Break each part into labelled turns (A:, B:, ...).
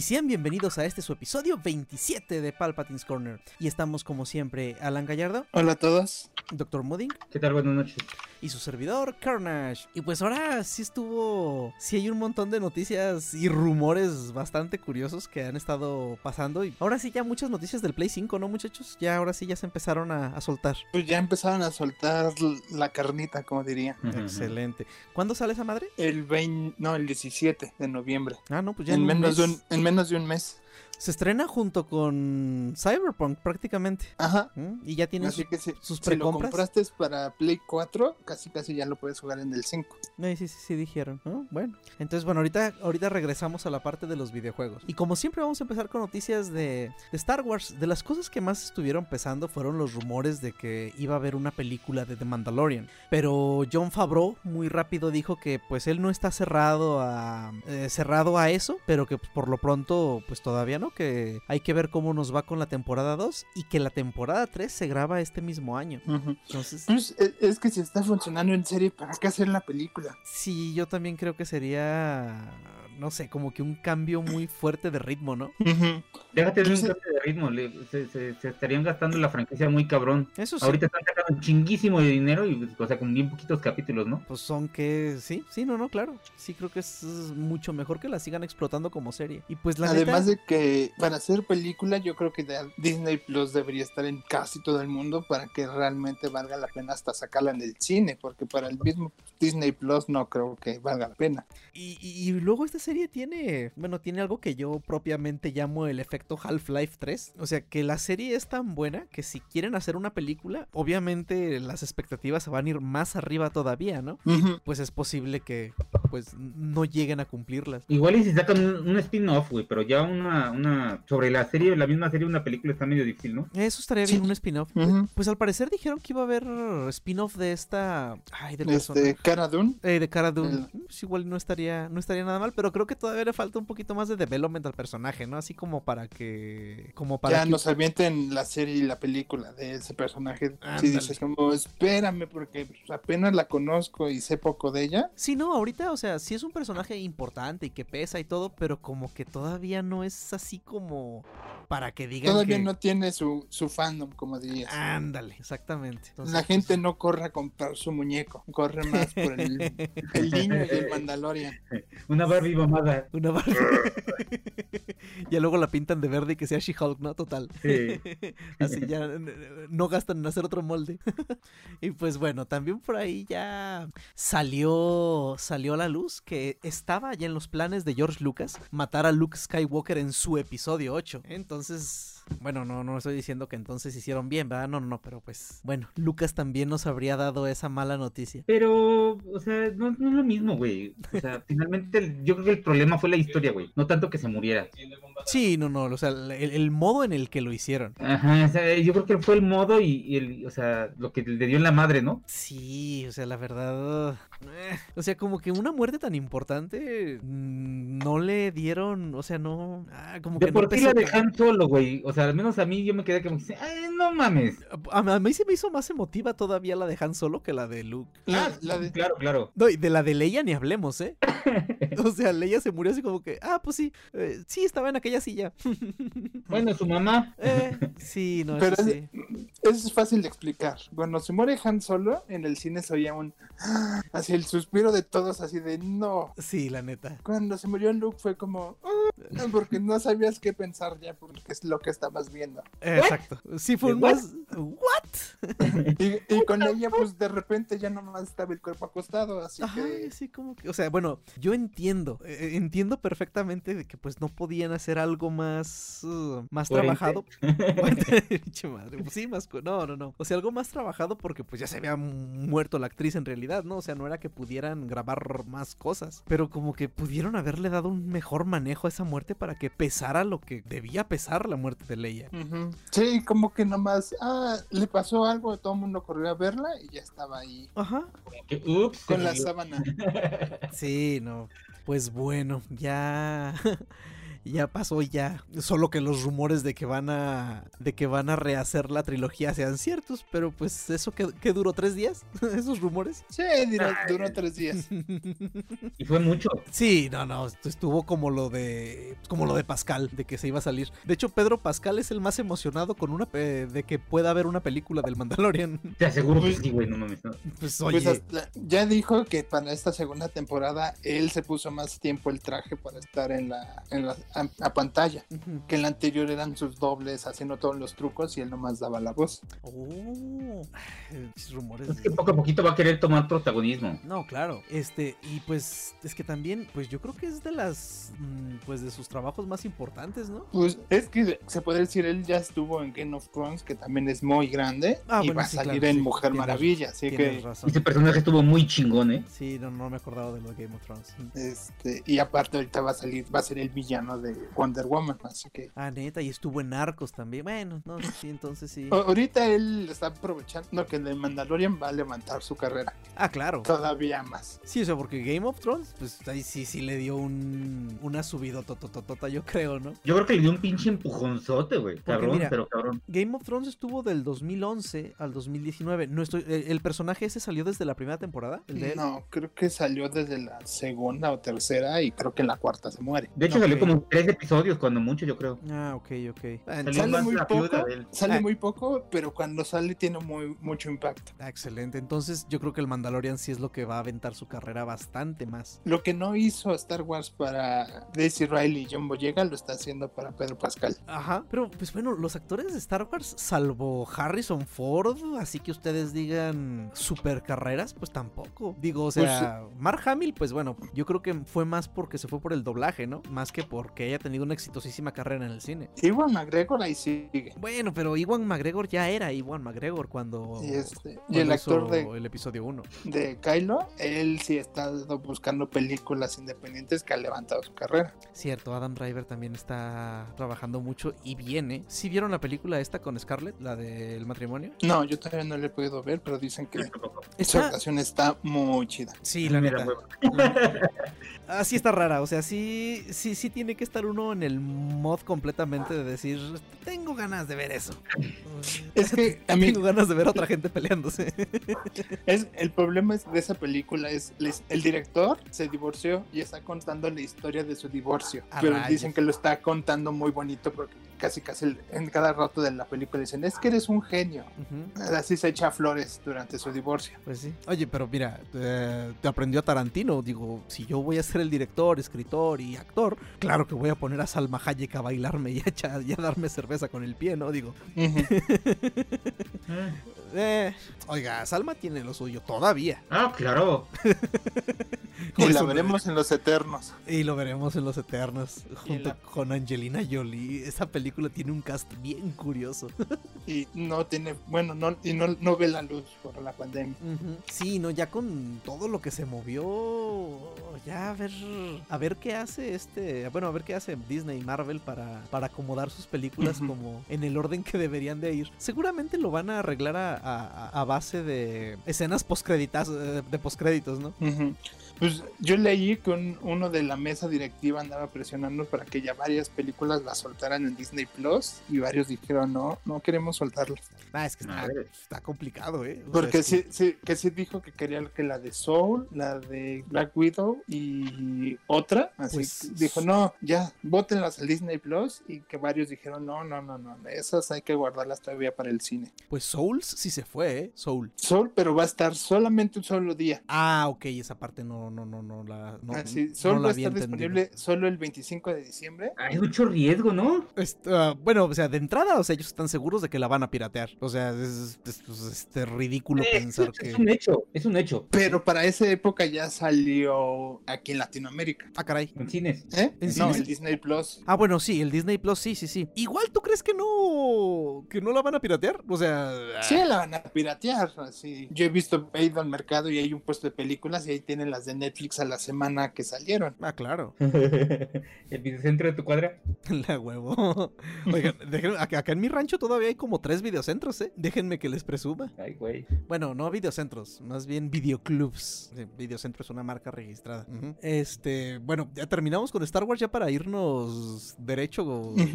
A: Y sean bienvenidos a este su episodio 27 de Palpatine's Corner. Y estamos como siempre, Alan Gallardo,
B: Hola a todos.
A: Dr. Mudding
C: ¿Qué tal? Buenas noches.
A: y su servidor Carnage. Y pues ahora sí estuvo, sí hay un montón de noticias y rumores bastante curiosos que han estado pasando. Y ahora sí ya muchas noticias del Play 5, ¿no muchachos? Ya ahora sí ya se empezaron a, a soltar.
B: Pues ya empezaron a soltar la carnita, como diría.
A: Excelente. ¿Cuándo sale esa madre?
B: El 20, no, el 17 de noviembre.
A: Ah, no, pues ya
B: En
A: un
B: menos, de un, en menos de un mes.
A: Se estrena junto con Cyberpunk prácticamente.
B: Ajá.
A: ¿Mm? Y ya tiene su-
B: si,
A: sus
B: si lo
A: precompras.
B: compraste para Play 4, casi casi ya lo puedes jugar en el 5.
A: Ay, sí, sí, sí, dijeron. ¿no? Bueno, entonces, bueno, ahorita, ahorita regresamos a la parte de los videojuegos. Y como siempre, vamos a empezar con noticias de, de Star Wars. De las cosas que más estuvieron pesando fueron los rumores de que iba a haber una película de The Mandalorian. Pero John Favreau muy rápido dijo que, pues, él no está cerrado a eh, cerrado a eso, pero que pues, por lo pronto, pues, todavía no. Que hay que ver cómo nos va con la temporada 2 y que la temporada 3 se graba este mismo año. Entonces,
B: Pues, e- es que si está funcionando en serie, ¿para qué hacer la película?
A: Sí, yo también creo que sería, no sé, como que un cambio muy fuerte de ritmo, ¿no?
C: Déjate de un cambio de ritmo. le- se, se- se estarían gastando la franquicia muy cabrón.
A: Eso sí.
C: Ahorita están sacando un chinguísimo de dinero y, o sea, con bien poquitos capítulos, ¿no?
A: Pues son que, sí, sí, no, no, claro. Sí creo que es mucho mejor que la sigan explotando como serie. Y pues la
B: Además
A: neta,
B: de que para hacer película, yo creo que Disney Plus debería estar en casi todo el mundo para que realmente valga la pena hasta sacarla en el cine, porque para el mismo Disney Plus no creo que valga la pena.
A: y, y- y luego esta serie tiene, bueno, tiene algo que yo propiamente llamo el efecto Half-Life 3. O sea, que la serie es tan buena que si quieren hacer una película, obviamente las expectativas se van a ir más arriba todavía, ¿no? Pues es posible que, pues, no lleguen a cumplirlas.
C: Igual y si sacan un, un spin-off, güey, pero ya una, una, sobre la serie, la misma serie, una película está medio difícil, ¿no?
A: Eso estaría
B: Sí.
A: bien, un spin-off. Pues al parecer dijeron que iba a haber spin-off de esta. Ay, del
B: Este. Cara Dune.
A: Eh, de Cara Dune. Pues igual no estaría, no estaría nada mal, pero creo que todavía le falta un poquito más de development al personaje, ¿no? Así como para que. Como para
B: ya
A: que.
B: nos avienten la serie y la película de ese personaje. Si dices como, espérame, porque pues, apenas la conozco y sé poco de ella.
A: Sí, no, ahorita, o sea, sí es un personaje importante y que pesa y todo, pero como que todavía no es así como para que digan
B: Todavía
A: que-
B: no tiene su, su fandom, como dirías.
A: Ándale, exactamente. Entonces,
B: la
A: pues,
B: gente no corre a comprar su muñeco, corre más por el, el niño y el Mandalorian.
C: Una Barbie mamada.
A: Una Barbie. ya luego la pintan de verde y que sea She-Hulk, ¿no? Total.
C: Sí.
A: Así ya no gastan en hacer otro molde. y pues bueno, también por ahí ya salió salió a la luz que estaba ya en los planes de George Lucas matar a Luke Skywalker en su episodio 8. Entonces, bueno, no no estoy diciendo que entonces hicieron bien, ¿verdad? No, no, no, pero pues bueno, Lucas también nos habría dado esa mala noticia.
C: Pero, o sea, no, no es lo mismo, güey. O sea, finalmente el- yo creo que el problema fue la historia, güey. No tanto que se muriera.
A: Sí, no, no, o sea, el, el modo en el que lo hicieron.
C: Ajá, o sea, yo creo que fue el modo y, y el, o sea, lo que le dio en la madre, ¿no?
A: Sí, o sea, la verdad. eh, o sea, como que una muerte tan importante mm, no le dieron. O sea, no. ah, como
C: De
A: que
C: por
A: no
C: sí la dejan solo, güey. O sea, al menos a mí yo me quedé como que, ay, no mames.
A: A, a mí se me hizo más emotiva todavía la de Han Solo que la de Luke.
B: La,
C: Ah,
B: la de,
C: Claro, claro.
A: No, y de la de Leia ni hablemos, ¿eh? O sea, Leia se murió así como que, ah, pues sí, eh, sí, estaba en aquella silla.
C: Bueno, su mamá.
A: Eh, sí, no,
B: Pero
A: eso
B: es-
A: sí.
B: eso es fácil de explicar. Cuando se muere Han Solo, en el cine se oía un... Así el suspiro de todos, así de no.
A: Sí, la neta.
B: Cuando se murió Luke fue como... "Ah", porque no sabías qué pensar ya, porque es lo que estabas viendo.
A: Exacto. Sí, fue un
C: ¿What?
A: más. ¿What?
B: Y, y con ella, pues de repente ya nomás estaba el cuerpo acostado, así
A: Ajá,
B: que.
A: sí, como que, o sea, bueno, yo entiendo, eh, entiendo perfectamente de que pues no podían hacer algo más, uh, más
C: Coherente.
A: trabajado. Madre, pues sí, más, no, no, no, o sea, algo más trabajado porque pues ya se había muerto la actriz en realidad, ¿no? O sea, no era que pudieran grabar más cosas, pero como que pudieron haberle dado un mejor manejo a esa muerte para que pesara lo que debía pesar la muerte de Leia.
B: Sí, como que nomás, ah, le pasó algo, todo el mundo corrió a verla y ya estaba ahí
A: Ajá.
C: Que, ups,
B: con la sábana.
A: Sí, no. Pues bueno, ya ya pasó ya. Solo que los rumores de que van a de que van a rehacer la trilogía sean ciertos, pero pues eso que, que duró tres días, esos rumores.
B: Sí, duró, duró tres días.
C: Y fue mucho.
A: Sí, no, no, esto estuvo como lo de como lo de Pascal, de que se iba a salir. De hecho, Pedro Pascal es el más emocionado con una pe- de que pueda haber una película del Mandalorian.
C: Te aseguro que
B: Pues-
C: sí, güey, no mames. no.
A: Pues oye,
B: Pues hasta- ya dijo que para esta segunda temporada él se puso más tiempo el traje para estar en la, en la a, a pantalla. Que en la anterior eran sus dobles haciendo todos los trucos y él nomás daba la voz.
A: Oh, rumores.
C: Es que poco a poquito va a querer tomar protagonismo.
A: No, claro. Este, y pues es que también, pues yo creo que es de las, mm, pues de sus trabajos más importantes, ¿no?
B: Pues es que se puede decir, él ya estuvo en Game of Thrones, que también es muy grande,
A: Ah,
B: y
A: bueno,
B: va a salir
A: claro,
B: en
A: sí,
B: Mujer
A: tienes-
B: Maravilla, así que,
A: razón.
C: Ese personaje estuvo muy chingón, ¿eh?
A: Sí, no, no me acordaba de lo de Game of Thrones.
B: este, y aparte ahorita va a salir, va a ser el villano de Wonder Woman, así que
A: Ah, neta, y estuvo en Arcos también. Bueno, no, sí, entonces sí.
B: ahorita él está aprovechando que el de Mandalorian va a levantar su carrera
A: Ah, claro.
B: todavía más.
A: Sí, o sea, porque Game of Thrones, pues ahí sí, sí le dio un, una subida totototota, yo creo, ¿no?
C: Yo creo que le dio un pinche empujonzote, güey. Cabrón,
A: mira,
C: pero cabrón.
A: Game of Thrones estuvo del 2011 al 2019. No estoy, el, el personaje ese salió desde la primera temporada, el de él.
B: No, creo que salió desde la segunda o tercera y creo que en la cuarta se muere.
C: De hecho, salió como tres episodios, cuando mucho, yo creo.
A: Ah, ok, ok.
C: Salió
B: Sale muy poco, sale
A: Ah.
B: muy poco, pero cuando sale tiene muy mucho impacto.
A: Ah, excelente. Entonces yo creo que el Mandalorian sí es lo que va a aventar su carrera bastante más.
B: Lo que no hizo Star Wars para Daisy Riley y John Boyega lo está haciendo para Pedro Pascal.
A: Ajá. Pero pues bueno, los actores de Star Wars, salvo Harrison Ford, así que ustedes digan super carreras, pues tampoco. Digo, o sea, Mark Hamill, pues bueno, yo creo que fue más porque se fue por el doblaje, ¿no? Más que porque haya tenido una exitosísima carrera en el cine.
B: Iwan McGregor ahí sigue.
A: Bueno, pero Iwan McGregor ya era Iwan McGregor cuando...
B: Y, este, y el actor
A: hizo
B: de,
A: el episodio 1.
B: de Kylo, él sí está buscando películas independientes que ha levantado su carrera.
A: Cierto, Adam Driver también está trabajando mucho y viene. ¿Sí vieron la película esta con Scarlett, la del matrimonio?
B: No, yo todavía no lo he podido ver, pero dicen que
C: tampoco.
B: su
A: Está...
B: actuación está muy chida.
A: Sí, la neta.
C: hueva.
A: Ah, está rara, o sea, sí, sí, sí tiene que estar uno en el mod completamente de decir, tengo ganas de ver eso.
B: Es que a mí
A: Tengo ganas de ver a otra gente peleándose.
B: es, el problema es de esa película es les- el director se divorció y está contando la historia de su divorcio, pero
A: rayos.
B: dicen que lo está contando muy bonito porque casi casi el- en cada rato de la película dicen es que eres un genio. Así se echa flores durante su divorcio.
A: Pues sí. Oye, pero mira, eh, te aprendió Tarantino. Digo, si yo voy a ser el director, escritor y actor, claro que voy a poner a Salma Hayek a bailarme y a, echar- y a darme cerveza con el pie, ¿no? Digo,
C: Ah,
A: eh, oiga, Salma tiene lo suyo todavía.
C: Ah, claro.
B: y la veremos en los eternos.
A: Y lo veremos en Los Eternos junto
B: la-
A: con Angelina Jolie. Esa película tiene un cast bien curioso.
B: Y no tiene, bueno, no, y no, no ve la luz por la pandemia.
A: Sí, no, ya con todo lo que se movió, ya a ver, a ver qué hace este, bueno, a ver qué hace Disney y Marvel para, para acomodar sus películas como en el orden que deberían de ir. Seguramente lo van a arreglar a, a- a base de escenas postcréditas, eh, de postcréditos, ¿no?
B: Ujú. Pues yo leí que un- uno de la mesa directiva andaba presionando para que ya varias películas las soltaran en Disney Plus y varios dijeron no, no queremos soltarlas.
A: Ah, es que está, complicado, ¿eh? O sea,
B: Porque
A: es que-
B: sí, sí, que sí dijo que quería que la de Soul, la de Black Widow y otra, así
A: Pues-
B: que dijo no, ya, bótenlas al Disney Plus y que varios dijeron no, no, no, no, esas hay que guardarlas todavía para el cine.
A: Pues Souls sí se fue, ¿eh? Soul.
B: Soul, pero va a estar solamente un solo día.
A: Ah, ok, esa parte no, no, no, no la. No,
B: Ah, sí,
A: no
B: solo
A: la
B: va a
A: había
B: estar
A: entendido.
B: disponible solo el 25 de diciembre.
C: Hay mucho riesgo, ¿no?
A: Ah, bueno, o sea, de entrada, o sea, ellos están seguros de que la van a piratear. O sea, es, es- es- este, ridículo
C: Es,
A: pensar
C: es
A: que.
C: un hecho, es un hecho.
B: Pero para esa época ya salió aquí en Latinoamérica.
A: Ah, caray.
C: En cines.
B: ¿Eh?
A: ¿En
B: No,
A: cines?
B: el Disney Plus.
A: Ah, bueno, sí, el Disney Plus, sí, sí, sí. Igual, ¿tú crees que no. que no la van a piratear? O sea.
B: Sí, la van a piratear. Así. Yo he visto, he ido al mercado y hay un puesto de películas y ahí tienen las de Netflix a la semana que salieron.
A: Ah, claro.
C: el videocentro de tu cuadra.
A: La huevo. Oigan, déjenme- acá, en mi rancho todavía hay como tres videocentros, ¿eh? Déjenme que les presuma.
C: Ay, güey.
A: Bueno, no videocentros, más bien videoclubs. Sí, Videocentro es una marca registrada. Este, bueno, ya terminamos con Star Wars ya para irnos derecho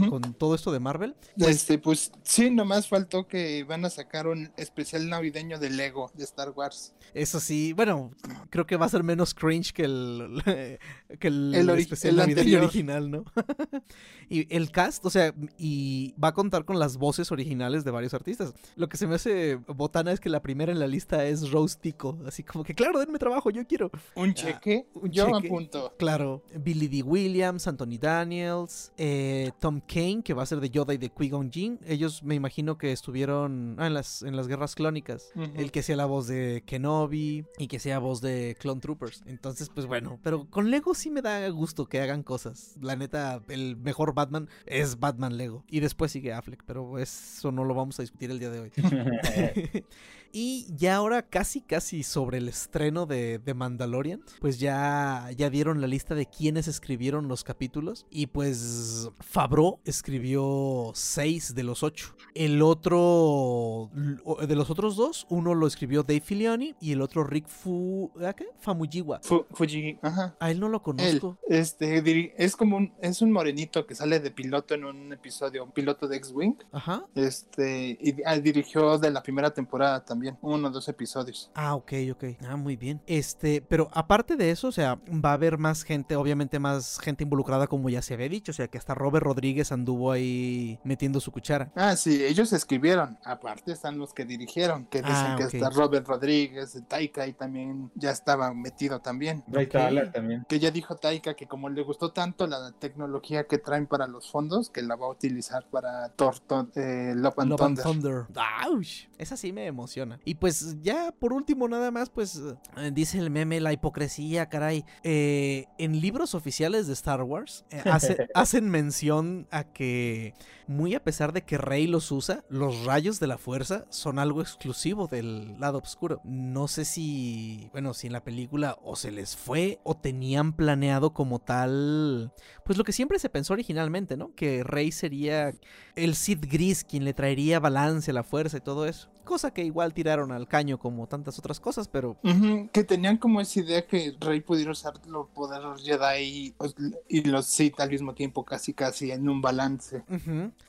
A: con todo esto de Marvel. Pues-
B: Este, pues sí, nomás faltó que van a sacar un especial navideño de Lego de Star Wars.
A: Eso sí, bueno, creo que va a ser menos cringe que el, que el,
B: El ori-
A: especial
B: el
A: navideño
B: anterior.
A: original, ¿no? y el cast, o sea, y va a contar con las voces originales de varios artistas. Lo que se me hace botana es que la primera en la lista es Rose Tico, así como que, claro, denme trabajo, yo quiero.
B: Un cheque,
A: un
B: yo
A: cheque.
B: apunto.
A: Claro, Billy D. Williams, Anthony Daniels, eh, Tom Kane, que va a ser de Yoda y de Qui-Gon Jinn. Ellos me imagino que estuvieron ah, en, las, en las guerras clónicas. El que sea la voz de Kenobi y que sea voz de Clone Troopers. Entonces, pues bueno, pero con Lego sí me da gusto que hagan cosas. La neta, el mejor Batman es Batman Lego. Y después sigue Affleck, pero eso no lo vamos a discutir el día de hoy. Y ya ahora casi casi sobre el estreno de, de Mandalorian, pues ya, ya dieron la lista de quienes escribieron los capítulos. Y pues Fabro escribió seis de los ocho. El otro, de los otros dos, uno lo escribió Dave Filioni y el otro Rick Fu, ¿ah, qué? Famuyiwa.
B: Fu- Fuji, ajá.
A: A él no lo
B: Él,
A: conozco.
B: este, diri- es como un, es un morenito que sale de piloto en un episodio, un piloto de X-Wing.
A: Ajá.
B: Este, y ah, dirigió de la primera temporada también, uno o dos episodios.
A: Ah, ok, ok. Ah, muy bien. Este, pero aparte de eso, o sea, va a haber más gente, obviamente más gente involucrada como ya se había dicho, o sea, que hasta Robert Rodríguez anduvo ahí metiendo su cuchara.
B: Ah, sí, ellos escribieron. Aparte están los que dirigieron, que dicen
A: Ah,
B: que está Robert Rodríguez, Taika y también ya estaba metido también.
C: Ahí está
A: Ok.
C: Alan también.
B: Que ya dijo Taika que como le gustó tanto la tecnología que traen para los fondos, que la va a utilizar para Thor, Thor- eh, Love and
A: Love and
B: Thunder.
A: Thunder. Esa sí me emociona. Y pues ya por último nada más, pues eh, dice el meme la hipocresía, caray. Eh, en libros oficiales de Star Wars eh, hace- hacen mención a que muy a pesar de que Rey los usa, los rayos de la fuerza son algo exclusivo del lado oscuro. No sé si, bueno, si en la película o se les fue o tenían planeado como tal, pues lo que siempre se pensó originalmente, ¿no? Que Rey sería el Sith gris quien le traería balance a la fuerza y todo eso. Cosa que igual tiraron al caño como tantas otras cosas, pero
B: que tenían como esa idea que Rey pudiera usar los poderes Jedi y, y los Sith al mismo tiempo, casi casi en un balance.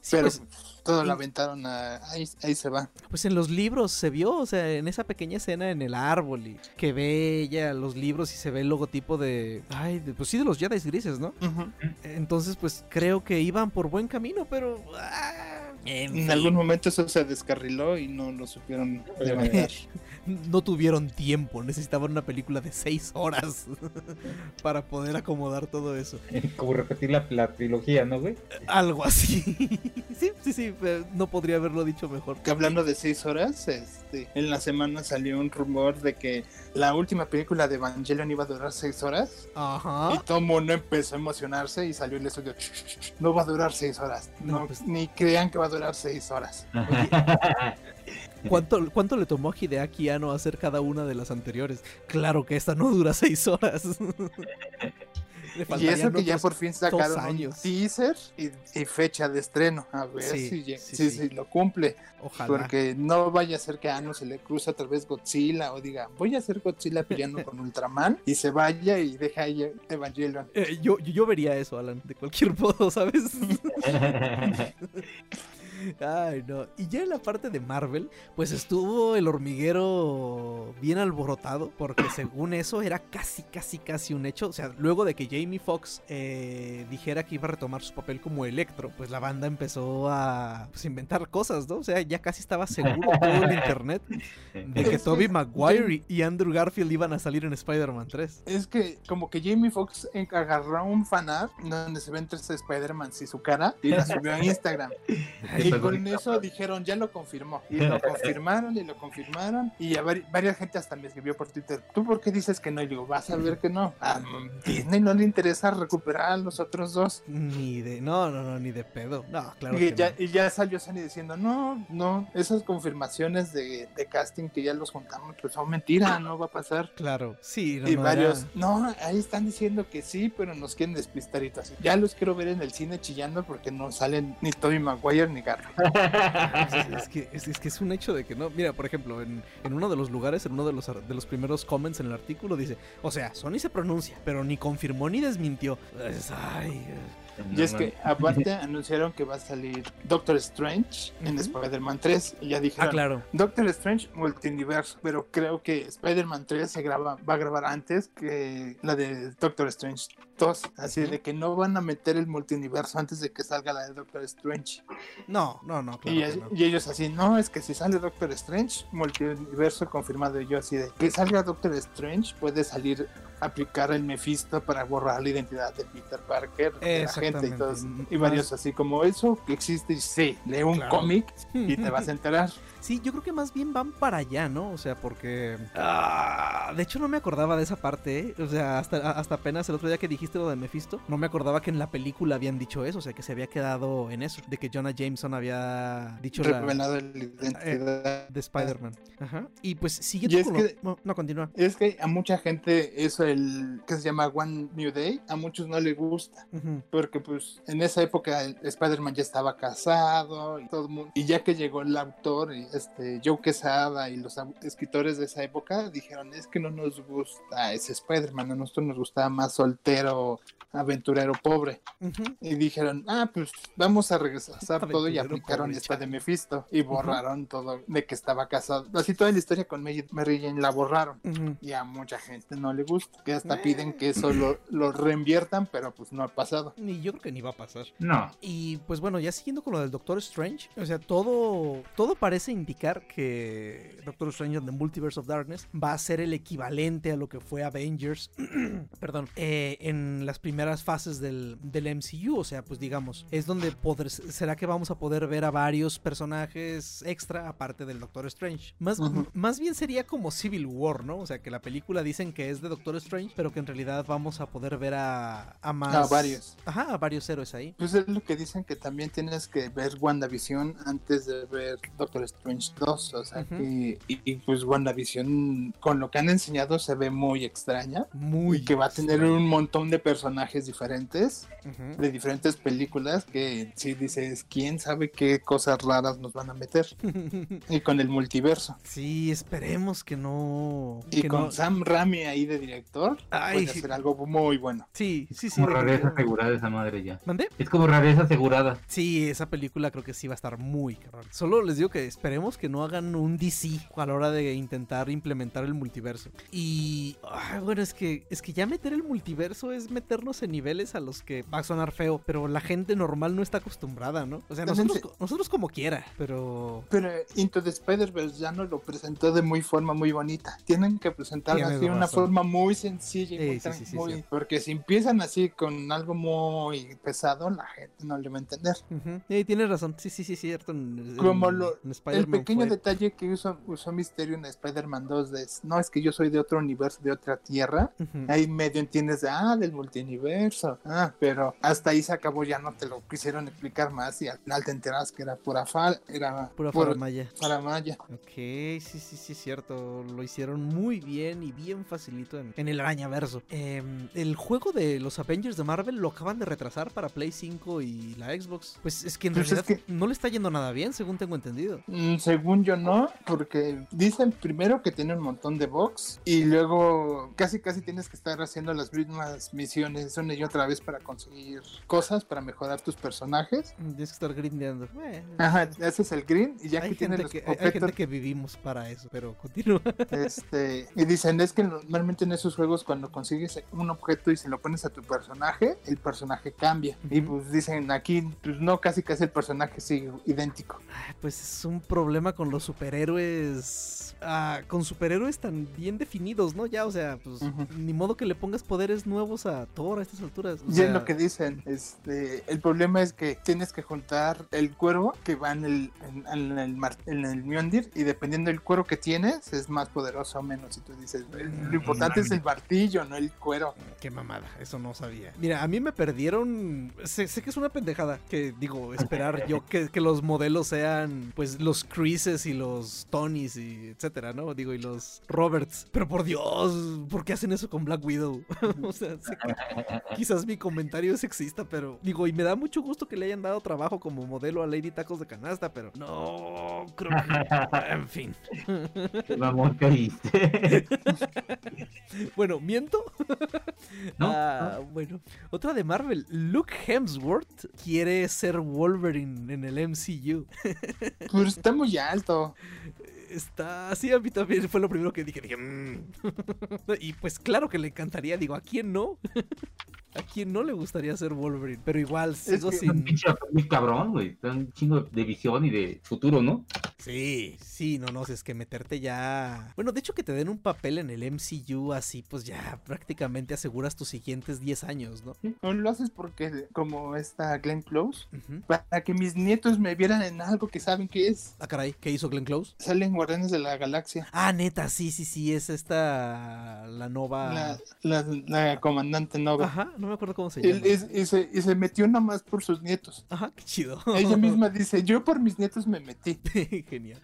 A: Sí,
B: Pero
A: pues,
B: todo lo
A: y-
B: aventaron a... Ahí, ahí se va.
A: pues en los libros se vio, o sea, en esa pequeña escena en el árbol y que ve ella los libros y se ve el logotipo de, ay, de- pues sí de los Jedi grises, ¿no? Entonces, pues creo que iban por buen camino, pero ah, en
B: En
A: fin,
B: algún momento eso se descarriló y no lo supieron levantar.
A: no tuvieron tiempo, necesitaban una película de seis horas para poder acomodar todo eso.
C: Como repetir la, la trilogía, ¿no, güey?
A: Algo así. sí, sí, sí, eh, no podría haberlo dicho mejor.
B: que hablando de seis horas, este, en la semana salió un rumor de que la última película de Evangelion iba a durar seis horas. Y
A: Ajá.
B: todo el mundo empezó a emocionarse y salió el estudio. "Ch, ch, ch, No va a durar seis horas.
A: No,
B: No,
A: pues-
B: Ni crean que va a durar seis horas.
A: ¿Cuánto, ¿Cuánto le tomó a Hideaki Anno hacer cada una de las anteriores? Claro que esta no dura seis horas.
B: Y eso que ya por fin sacaron un teaser y, y fecha de estreno. A ver
A: Sí,
B: si,
A: sí,
B: si-
A: sí.
B: si lo cumple.
A: Ojalá.
B: Porque no vaya a ser que a Ano se le cruce otra vez Godzilla o diga, voy a hacer Godzilla peleando con Ultraman y se vaya y deja ahí Evangelion.
A: Eh, yo, yo, yo vería eso, Alan, de cualquier modo, ¿sabes? Ay, no. Y ya en la parte de Marvel, pues estuvo el hormiguero bien alborotado, porque según eso era casi, casi, casi un hecho. O sea, luego de que Jamie Foxx eh, dijera que iba a retomar su papel como Electro, pues la banda empezó a pues, inventar cosas, ¿no? O sea, ya casi estaba seguro todo el internet de que
B: que-
A: Maguire y Andrew Garfield iban a salir en Spider-Man 3.
B: Es que como que Jamie Foxx agarró un fanart donde se ven tres Spider-Man y su cara y la subió a Instagram. Y con eso dijeron, ya lo confirmó. Y lo confirmaron y lo confirmaron. Y a vari- varias gente hasta me escribió por Twitter, ¿tú por qué dices que no? Y digo, vas a ver que no. A Disney no le interesa recuperar a los otros dos.
A: Ni de. No, no, no, ni de pedo. No, claro
B: y,
A: que
B: ya,
A: no.
B: y ya salió Sony diciendo, no, no, esas confirmaciones de, de casting que ya los juntamos, pues son mentira, no va a pasar.
A: Claro, sí, no,
B: y
A: no,
B: varios,
A: era-
B: no, ahí están diciendo que sí, pero nos quieren despistar y todo así. Ya los quiero ver en el cine chillando porque no salen ni Tobey Maguire ni Garfield.
A: Es, es que, es, es que es un hecho de que no. Mira, por ejemplo, en, en uno de los lugares, en uno de los, de los primeros comments en el artículo, dice: O sea, Sony se pronuncia, pero ni confirmó ni desmintió. Es- ay,
B: Y es que aparte anunciaron que va a salir Doctor Strange en. Spider-Man 3 y ya dijeron,
A: ah, claro.
B: Doctor Strange multiverso, pero creo que Spider-Man 3 se graba, va a grabar antes que la de Doctor Strange 2, así de que no van a meter el multiverso antes de que salga la de Doctor Strange.
A: No, no, no, claro.
B: y,
A: que no.
B: y ellos así, no, es que si sale Doctor Strange, multiverso confirmado. Y yo así de que salga Doctor Strange, puede salir aplicar el Mephisto para borrar la identidad de Peter Parker, de la gente y todos. Y varios así como eso que existe. Y sí, lee un
A: Claro.
B: cómic y te vas a enterar.
A: Sí, yo creo que más bien van para allá, ¿no? O sea, porque... Ah, de hecho, no me acordaba de esa parte, ¿eh? O sea, hasta, hasta apenas el otro día que dijiste lo de Mephisto, no me acordaba que en la película habían dicho eso, o sea, que se había quedado en eso, de que Jonah Jameson había dicho la...
B: Revelado la identidad.
A: de Spider-Man. Ajá. Y pues sigue
B: Y es
A: con lo-
B: que-
A: no, no, continúa.
B: Es que a mucha gente eso el que se llama One New Day, a muchos no le gusta. Porque pues en esa época Spider-Man ya estaba casado y todo el mundo. Y ya que llegó el autor, y, este Joe Quesada y los escritores de esa época dijeron, es que no nos gusta ese Spider-Man, a nosotros nos gustaba más soltero, aventurero pobre. Y dijeron, ah, pues vamos a regresar todo y aplicaron
A: pobre,
B: esta de. Mephisto y borraron todo de que estaba casado. Así toda la historia con Mary Mary Jane la borraron. Y a mucha gente no le gusta, que hasta
A: Eh.
B: piden que eso lo, lo reinviertan, pero pues no ha pasado.
A: Ni yo creo que ni va a pasar.
C: No.
A: Y pues bueno, ya siguiendo con lo del Doctor Strange, o sea, todo, todo parece indicar que Doctor Strange and the Multiverse of Darkness va a ser el equivalente a lo que fue Avengers, perdón, eh, en las primeras fases del, del MCU, o sea, pues digamos, es donde poder, será que vamos a poder ver a varios personajes extra aparte del Doctor Strange. Más, más bien sería como Civil War, ¿no? O sea, que la película dicen que es de Doctor Strange, pero que en realidad vamos a poder ver a, a más...
B: A varios.
A: Ajá, a varios héroes ahí.
B: Pues es lo que dicen que también tienes que ver WandaVision antes de ver Doctor Strange 2. O sea
A: Ujú.
B: que, y, y, pues WandaVision, con lo que han enseñado, se ve muy extraña.
A: Muy
B: y que va a tener un montón de personajes diferentes, de diferentes películas, que si dices, quién sabe qué cosas raras nos van a meter. Y con el multiverso.
A: Sí, esperemos que no.
B: Y
A: que
B: con
A: no-
B: Sam Raimi ahí de director,
A: Ay,
B: puede
A: sí.
B: hacer algo muy bueno.
A: Sí, sí, sí.
C: Como rareza asegurada esa madre ya.
A: ¿Mandé?
C: Es como rareza asegurada.
A: Sí, esa película creo que sí va a estar muy cabrón. Solo les digo que esperemos que no hagan un DC a la hora de intentar implementar el multiverso. Y ay, bueno, es que es que ya meter el multiverso es meternos en niveles a los que va a sonar feo, pero la gente normal no está acostumbrada, ¿no? O sea, nosotros,
B: se-
A: nosotros como quiera, pero
B: Pero Into the Spider-Verse ya nos lo presentó de muy forma muy bonita. Tienen que presentarlo así de una forma muy sencilla y
A: Sí,
B: muy,
A: sí,
B: tran-
A: sí, sí,
B: muy-
A: sí.
B: porque si empiezan así con algo muy pesado, la gente no le va a entender.
A: Ujú. Sí, tienes razón. Sí, sí, sí, cierto. En-
B: Como
A: en-
B: lo-
A: en
B: El Pequeño
A: fue-
B: detalle que usó, usó Misterio en Spider-Man 2 de no es que yo soy de otro universo, de otra tierra. Ahí medio entiendes de ah, del multiverso. Ah, pero hasta ahí se acabó, ya no te lo quisieron explicar más y al final te enteras que era pura fal, era
A: Pura faramaya.
B: faramaya.
A: Ok, sí, sí, sí, es cierto. Lo hicieron muy bien y bien facilito en, en el arañaverso. Em, el juego de los Avengers de Marvel lo acaban de retrasar para Play 5 y la Xbox. Pues es que en
B: Pues es
A: realidad no le está yendo nada bien, según tengo entendido.
B: Mm, Según yo no, porque dicen primero que tiene un montón de box y luego casi casi tienes que estar haciendo las mismas misiones una y otra vez para conseguir cosas, para mejorar tus personajes.
A: Tienes que estar grindeando.
B: Ajá, ese es el green y ya
A: hay,
B: que tiene los
A: que, hay- gente que vivimos para eso, pero continúa.
B: este, y dicen es que normalmente en esos juegos cuando consigues un objeto y se lo pones a tu personaje, el personaje cambia. Y
A: Ujú.
B: pues dicen aquí, pues no, casi casi el personaje sigue idéntico.
A: Pues es un problema con los superhéroes. ah, con superhéroes tan bien definidos, ¿no? Ya, o sea, pues ni modo que le pongas poderes nuevos a Thor a estas alturas. O sea,
B: es lo que dicen, este, el problema es que tienes que juntar el cuero que va en el, en, en el, mar- en el Mjolnir y dependiendo del cuero que tienes es más poderoso o menos. Y tú dices, lo importante es el martillo, no el cuero.
A: Qué mamada, eso no sabía. Mira, a mí me perdieron. Sé, sé que es una pendejada que digo, esperar yo que, que los modelos sean pues los Chrises y los Tonys y etcétera, ¿no? Digo, y los Roberts. Pero por Dios, ¿por qué hacen eso con Black Widow? o sea, sé que quizás mi comentario es sexista, pero digo, y me da mucho gusto que le hayan dado trabajo como modelo a Lady Tacos de Canasta, pero no creo que. En fin.
C: Qué mamón que oíste.
A: Bueno, ¿miento?
C: No,
A: Ah, bueno. Otra de Marvel. Luke Hemsworth quiere ser Wolverine en el MCU.
B: Pues está muy alto.
A: Está así, a mí también fue lo primero que dije. Dije, "Mm". Y pues claro que le encantaría. Digo, ¿a quién no? ¿A quién no le gustaría ser Wolverine? Pero igual sigo
B: que-
C: Un
A: sin.
C: muy cabrón, güey. Está un chingo de visión y de futuro, ¿no?
A: Sí, sí, no, no, es que meterte ya. Bueno, de hecho, que te den un papel en el MCU así, pues ya prácticamente aseguras tus siguientes 10 años, ¿no?
B: No lo haces porque, como está Glenn Close,
A: Ujú.
B: para que mis nietos me vieran en algo que saben que es.
A: Ah, caray, ¿qué hizo Glenn Close?
B: Salen Guardianes de la Galaxia.
A: Ah, neta, sí, sí, sí, es esta. La Nova.
B: La, la, la comandante Nova.
A: Ajá, no me acuerdo cómo se
B: Él
A: llama.
B: es- y, se, y se metió nada más por sus nietos.
A: Ajá, qué chido.
B: Ella misma dice, yo por mis nietos me metí.
A: Genial.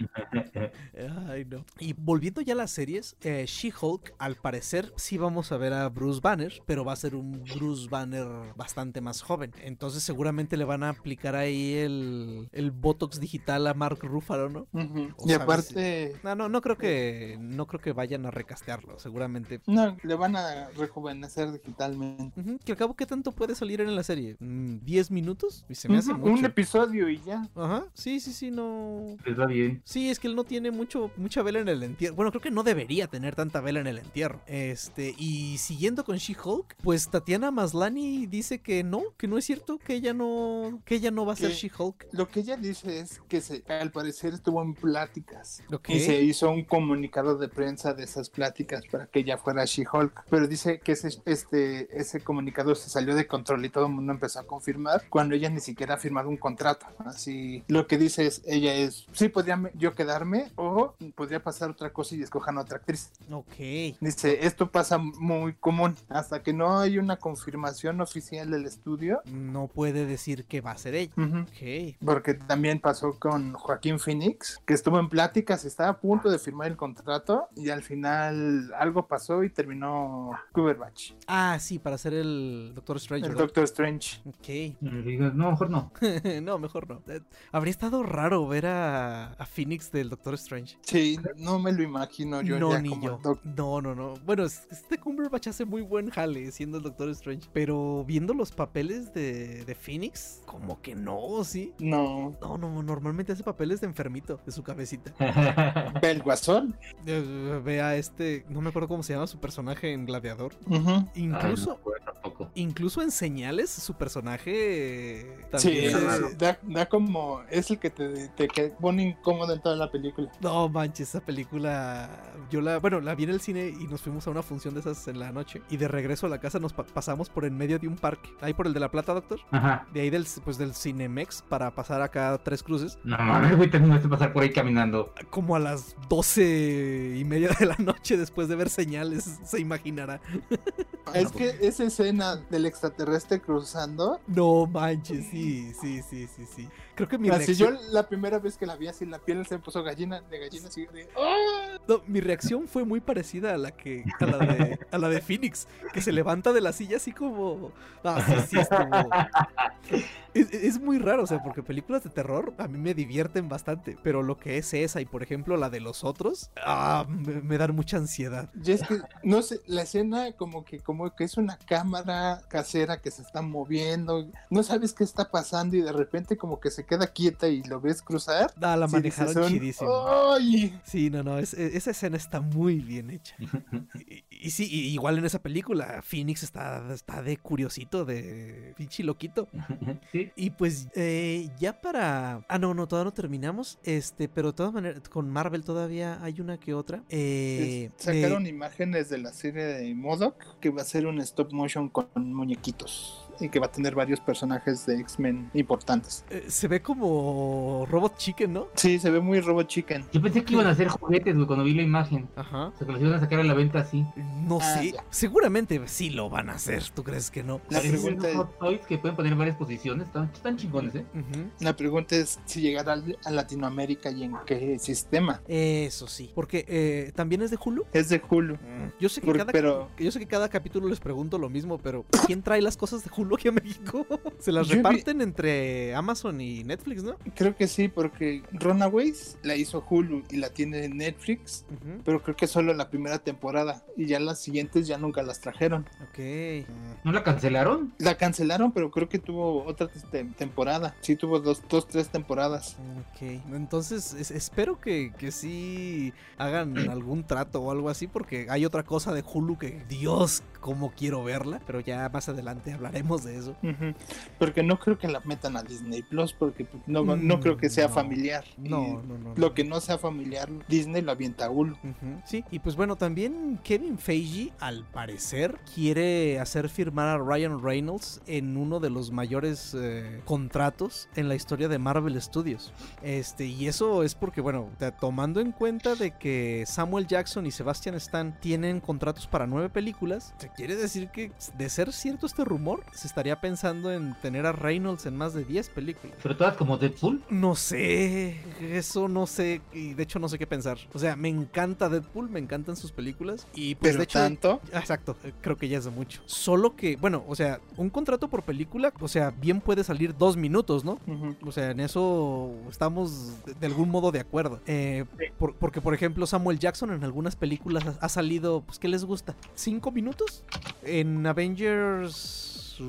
A: Ay, no. Y volviendo ya a las series, eh, She-Hulk, al parecer, sí vamos a ver a Bruce Banner, pero va a ser un Bruce Banner bastante más joven. Entonces, seguramente le van a aplicar ahí el, el Botox digital a Mark Ruffalo, ¿no?
B: Y
A: sabes
B: aparte,
A: No, no, no creo que. No creo que vayan a recastearlo. Seguramente.
B: no, le van a rejuvenecer digitalmente.
A: Que al cabo, ¿qué tanto puede salir en la serie? Mm, ¿10 minutos? Y se me hace
B: Ujú,
A: mucho.
B: Un episodio y ya.
A: Ajá, sí, sí, sí, no.
C: Les va bien.
A: Sí, es que él no tiene mucho, mucha vela en el entierro. Bueno, creo que no debería tener tanta vela en el entierro. Este, y siguiendo con She-Hulk, pues Tatiana Maslani dice que no, que no es cierto, que ella no, que ella no va a ser She-Hulk.
B: Lo que ella dice es que se, al parecer estuvo en pláticas.
A: Ok.
B: Y se hizo un comunicado de prensa de esas pláticas para que ella fuera She-Hulk. Pero dice que ese, este, ese comunicado se salió de control y todo el mundo empezó a confirmar cuando ella ni siquiera ha firmado un contrato. Así, lo que dice es, ella es, sí, podría yo quedarme o podría pasar otra cosa y escojan otra actriz.
A: Ok.
B: Dice, esto pasa muy común. Hasta que no hay una confirmación oficial del estudio.
A: No puede decir que va a ser ella.
B: Ujú.
A: Ok.
B: Porque también pasó con Joaquín Phoenix, que estuvo en pláticas, estaba a punto de firmar el contrato y al final algo pasó y terminó Cumberbatch,
A: Ah, sí, para ser el Doctor Strange.
B: el. Doctor Strange.
A: Ok.
C: No, mejor no.
A: no, mejor no. Eh, Habría estado raro ver a, a Phoenix del Doctor Strange.
B: Sí, no me lo imagino yo
A: no,
B: ya
A: ni
B: como
A: yo.
B: Doc-
A: No, no, no. Bueno, es- este Cumberbatch hace muy buen jale siendo el Doctor Strange. Pero viendo los papeles de, de Phoenix, como que no, ¿sí?
B: No,
A: No, no, normalmente hace papeles de enfermito, de su cabecita.
B: ve el guasón.
A: Eh, Vea este, no me acuerdo cómo se llama su personaje en Gladiador. Incluso,
C: Ay, no, pues,
A: incluso en señales, su personaje eh,
B: Sí,
A: también se-
B: da, da como, es el que te, te que pone incómodo en toda la película.
A: No manches, esa película. Yo la. Bueno, la vi en el cine y nos fuimos a una función de esas en la noche. Y de regreso a la casa nos pa- pasamos por en medio de un parque. Ahí por el de la Plata, doctor.
C: Ajá.
A: De ahí del, pues, del Cinemex para pasar acá a Tres Cruces.
C: No mames, güey, terminaste de pasar por ahí caminando.
A: Como a las doce y media de la noche después de ver señales, se imaginará.
B: Es que esa escena del extraterrestre cruzando,
A: No manches, sí, sí, sí, sí, sí. Creo que mi
B: Así yo
A: reacción,
B: la primera vez que la vi así, la piel se me puso gallina, de gallina así de... ¡Ah!
A: no, mi reacción fue muy parecida a la que a la de, a la de Phoenix, que se levanta de la silla así como ah, sí, sí, estuvo- Es, es muy raro, o sea, porque películas de terror a mí me divierten bastante, pero lo que es esa y por ejemplo la de los otros, ah, me, me dan mucha ansiedad.
B: Y es que, no sé, la escena como que, como que es una cámara casera que se está moviendo, no sabes qué está pasando y de repente como que se queda quieta y lo ves cruzar.
A: Ah, la
B: Sí,
A: manejaron
B: son-
A: chidísimo.
B: ¡Ay!
A: Sí, no, no, es- esa escena está muy bien hecha. Y, y sí, y igual en esa película, Phoenix está, está de curiosito, de pinche loquito.
C: Sí.
A: Y pues eh, ya para... Ah, no, no, todavía no terminamos. Este, pero de todas maneras, con Marvel todavía hay una que otra. Eh,
B: Es- Sacaron imágenes de la serie de Modoc que va a ser un stop motion con muñequitos y que va a tener varios personajes de X-Men importantes.
A: eh, se ve como Robot Chicken, ¿no?
B: Sí, se ve muy Robot Chicken.
C: Yo pensé que iban a hacer juguetes, güey, cuando vi la imagen.
A: Ajá.
C: O sea, que los iban a sacar a la venta así.
A: No
B: Ah,
A: sé.
B: ya.
A: Seguramente sí lo van a hacer. ¿Tú crees que no?
B: La pregunta es-
C: hot toys que pueden poner varias posiciones. Están, están chingones, ¿eh?
B: La pregunta es si llegará a Latinoamérica y en qué sistema.
A: Eso sí. Porque eh, también es de Hulu.
B: Es de Hulu.
A: Yo sé que
B: Por-
A: cada
B: pero-
A: yo sé que cada capítulo les pregunto lo mismo, pero ¿quién trae las cosas de Hulu aquí a México? Se las
B: Yo vi-
A: reparten entre Amazon y Netflix, ¿no?
B: Creo que sí, porque Runaways la hizo Hulu y la tiene en Netflix, pero creo que solo la primera temporada y ya las siguientes ya nunca las trajeron.
A: Ok.
C: ¿No la cancelaron?
B: La cancelaron, pero creo que tuvo otra te- temporada. Sí, tuvo dos, dos, tres temporadas.
A: Ok, entonces es- espero que, que sí hagan algún trato o algo así, porque hay otra cosa de Hulu que, Dios, cómo quiero verla, pero ya más adelante hablaremos de eso.
B: Porque no creo que la metan a Disney Plus, porque no, no
A: Mm,
B: creo que sea
A: no.
B: familiar.
A: No, no, no.
B: Lo que no sea familiar, Disney lo avienta a Hulu.
A: Sí, y pues bueno, también Kevin Feige, al parecer, quiere hacer firmar a Ryan Reynolds en uno de los mayores eh, contratos en la historia de Marvel Studios. Este, y eso es porque, bueno, tomando en cuenta de que Samuel Jackson y Sebastian Stan tienen contratos para nueve películas, se quiere decir que, de ser cierto este rumor, se estaría pensando en tener a Reynolds en más de 10 películas.
C: Pero todas como Deadpool.
A: No sé, eso no sé, y de hecho no sé qué pensar. O sea, me encanta Deadpool, me encantan sus películas, y pues
B: Pero
A: de hecho...
B: tanto.
A: Ah, Exacto, eh, creo que ya es de mucho. Solo que, bueno, o sea, un contrato por película, o sea, bien puede salir dos minutos, ¿no? O sea, en eso estamos de, de algún modo de acuerdo. Eh, por- porque, por ejemplo, Samuel Jackson en algunas películas ha, ha salido, pues, ¿qué les gusta? ¿Cinco minutos? En Avengers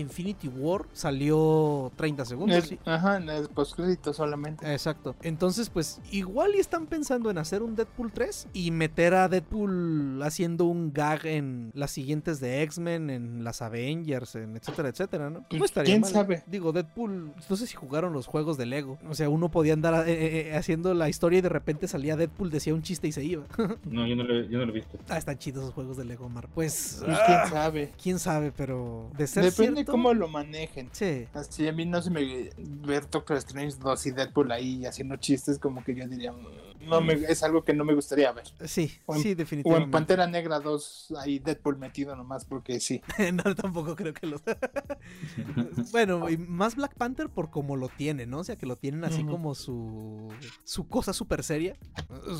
A: Infinity War salió 30 segundos.
B: Es-
A: sí.
B: Ajá, en el postcrédito solamente.
A: Exacto. Entonces, pues, igual y están pensando en hacer un Deadpool 3 y meter a Deadpool haciendo un gag en las siguientes de X-Men, en las Avengers, en etcétera, etcétera, ¿no?
B: Pues,
A: No estaría
B: ¿quién
A: mal.
B: sabe?
A: Digo, Deadpool, no sé si jugaron los juegos de Lego. O sea, uno podía andar eh, eh, eh, haciendo la historia y de repente salía Deadpool, decía un chiste y se iba.
C: No, yo no lo, yo no lo he visto.
A: ah, están chidos esos juegos de Lego, Mar. Pues,
B: Pues,
A: ah,
B: quién sabe.
A: quién sabe, pero de ser
B: Depende
A: cierto...
B: cómo lo manejen.
A: Sí.
B: Así a mí no se me ver Doctor Strange 2 y Deadpool ahí haciendo chistes como que yo diría "Mm, no me, es algo que no me gustaría ver.
A: Sí,
B: en-
A: sí,
B: O en
A: definitivamente.
B: Pantera Negra 2 ahí Deadpool metido nomás porque sí.
A: no, tampoco creo que los. bueno, y más Black Panther por como lo tiene, ¿no? O sea, que lo tienen así como su. su cosa súper seria.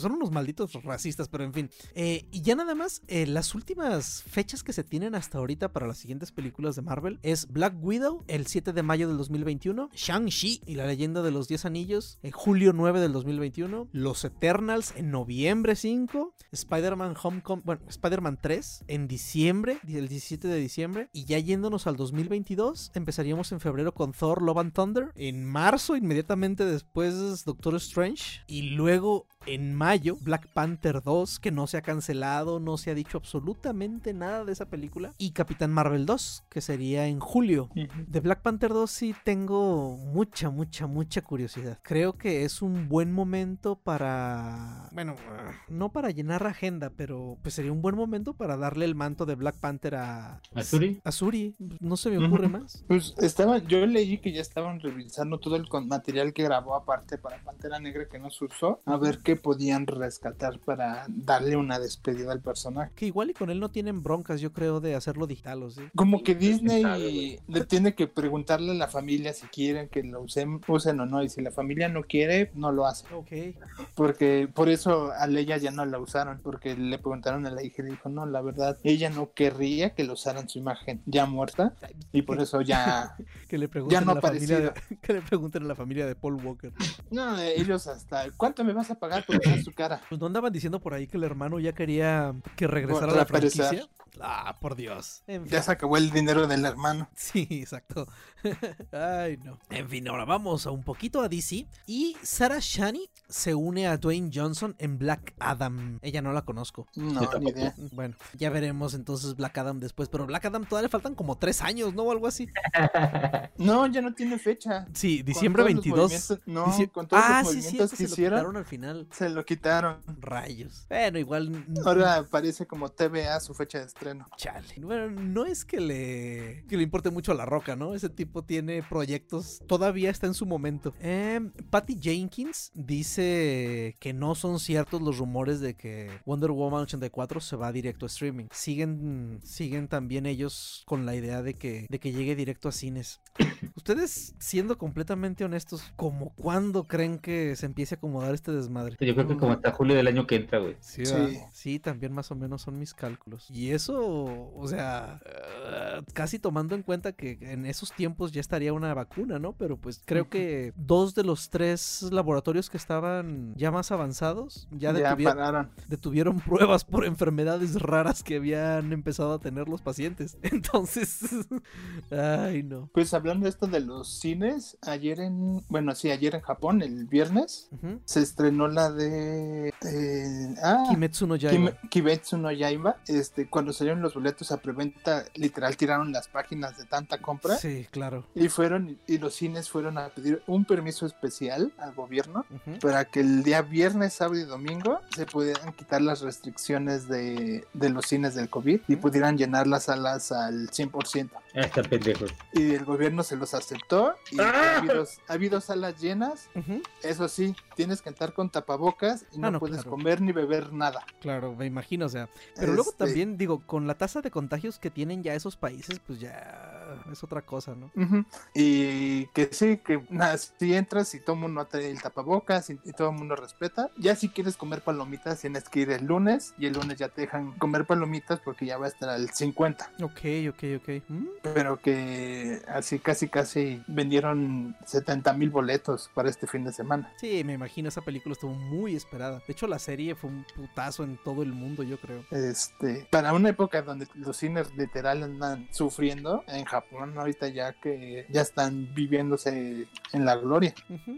A: Son unos malditos racistas, pero en fin. Eh, y ya nada más, eh, las últimas fechas que se tienen hasta ahorita para las siguientes películas de Marvel es Black Widow, el 7 de mayo del 2021, Shang-Chi y la leyenda de los 10 anillos, en julio 9 del 2021, Los Eternals en noviembre 5, Spider-Man Homecoming, bueno, Spider-Man 3 en diciembre, el 17 de diciembre, y ya yéndonos al 2022, empezaríamos en febrero con Thor Love and Thunder, en marzo inmediatamente después Doctor Strange, y luego en mayo Black Panther 2, que no se ha cancelado, no se ha dicho absolutamente nada de esa película, y Capitán Marvel 2, que sería en julio. De Black Panther 2 sí tengo mucha, mucha, mucha curiosidad. Creo que es un buen momento para... Bueno, no para llenar agenda, pero pues sería un buen momento para darle el manto de Black Panther a...
C: ¿A Shuri?
A: A Shuri. No se me ocurre más.
B: Pues estaban, yo leí que ya estaban revisando todo el material que grabó aparte para Pantera Negra que no se usó, a ver qué que podían rescatar para darle una despedida al personaje.
A: Que igual y con él no tienen broncas, yo creo, de hacerlo digital, ¿o sí?
B: Como que
C: sabe,
B: Disney le tiene que preguntarle a la familia si quieren que lo usen, usen o no, y si la familia no quiere, no lo hace.
A: Ok.
B: Porque por eso a Leia ya no la usaron, porque le preguntaron a la hija y dijo, no, la verdad, ella no querría que lo usaran su imagen ya muerta, y por eso ya,
A: Que le pregunten,
B: no
A: a la familia de, que le pregunten a la familia de Paul Walker.
B: no, ellos hasta, ¿cuánto me vas a pagar su cara?
A: Pues no andaban diciendo por ahí que el hermano ya quería que regresara a la franquicia. Ah, por Dios. En fin.
B: Ya se acabó el dinero del hermano.
A: Sí, exacto. Ay, no. En fin, ahora vamos a un poquito a DC. Y Sarah Shani se une a Dwayne Johnson en Black Adam. Ella no la conozco.
B: No, ni idea.
A: Bueno, ya veremos entonces Black Adam después. Pero Black Adam todavía le faltan como tres años, ¿no? O algo así.
B: No, ya no tiene fecha.
A: Sí,
B: Con
A: diciembre
B: los
A: 22.
B: movimientos- No,
A: Dici-
B: con todos
A: ah,
B: los
A: sí,
B: movimientos que
A: se lo quitaron al final.
B: se lo quitaron.
A: Rayos. Bueno, igual.
B: Ahora aparece como TVA su fecha de estreno.
A: Chale. Bueno, no es que le, que le importe mucho a la roca, ¿no? Ese tipo tiene proyectos, todavía está en su momento. Em, Patty Jenkins dice que no son ciertos los rumores de que Wonder Woman 84 se va directo a streaming. Siguen, siguen también ellos con la idea de que, de que llegue directo a cines. Ustedes, siendo completamente honestos, ¿como cuándo creen que se empiece a acomodar este desmadre?
C: Yo creo que como hasta julio del año que entra, güey.
A: Sí,
B: sí,
A: también más o menos son mis cálculos. Y eso, o sea, casi tomando en cuenta que en esos tiempos ya estaría una vacuna, ¿no? Pero pues creo que dos de los tres laboratorios que estaban ya más avanzados ya, detuvieron, pruebas por enfermedades raras que habían empezado a tener los pacientes. Entonces, ay, no.
B: Pues hablando de esto de los cines, ayer en, bueno, sí, ayer en Japón, el viernes, se estrenó la de, eh, ah,
A: Kimetsu no Yaiba.
B: Kim- Kimetsu no Yaiba. Este, cuando salieron los boletos a preventa, literal tiraron las páginas de tanta compra.
A: Sí, claro.
B: Y fueron, y los cines fueron a pedir un permiso especial al gobierno
A: Ujú.
B: para que el día viernes, sábado y domingo se pudieran quitar las restricciones de, de los cines del COVID y pudieran llenar las salas al 100%.
C: Ah, están pendejos.
B: Y el gobierno se los aceptó y
C: ¡Ah!
B: ha, habido, ha habido salas llenas.
A: Ujú.
B: Eso sí, tienes que entrar con tapabocas y no,
A: Ah, no,
B: puedes
A: claro.
B: comer ni beber nada.
A: Claro, me imagino, o sea. Pero luego
B: Este,
A: también, digo, con la tasa de contagios que tienen ya esos países, pues ya es otra cosa, ¿no?
B: Y que sí, que nada, si entras y todo el mundo trae el tapabocas y, y todo el mundo respeta. Ya si quieres comer palomitas, tienes que ir el lunes y el lunes ya te dejan comer palomitas porque ya va a estar al 50.
A: Ok, ok, ok. Mm,
B: Pero que así casi casi vendieron 70 mil boletos para este fin de semana.
A: Sí, me imagino, esa película estuvo muy esperada. De hecho, la serie fue un putazo en todo el mundo, yo creo.
B: Este, para una época donde los cines literal andan sufriendo, en Japón ahorita ya que ya están viviéndose en la gloria.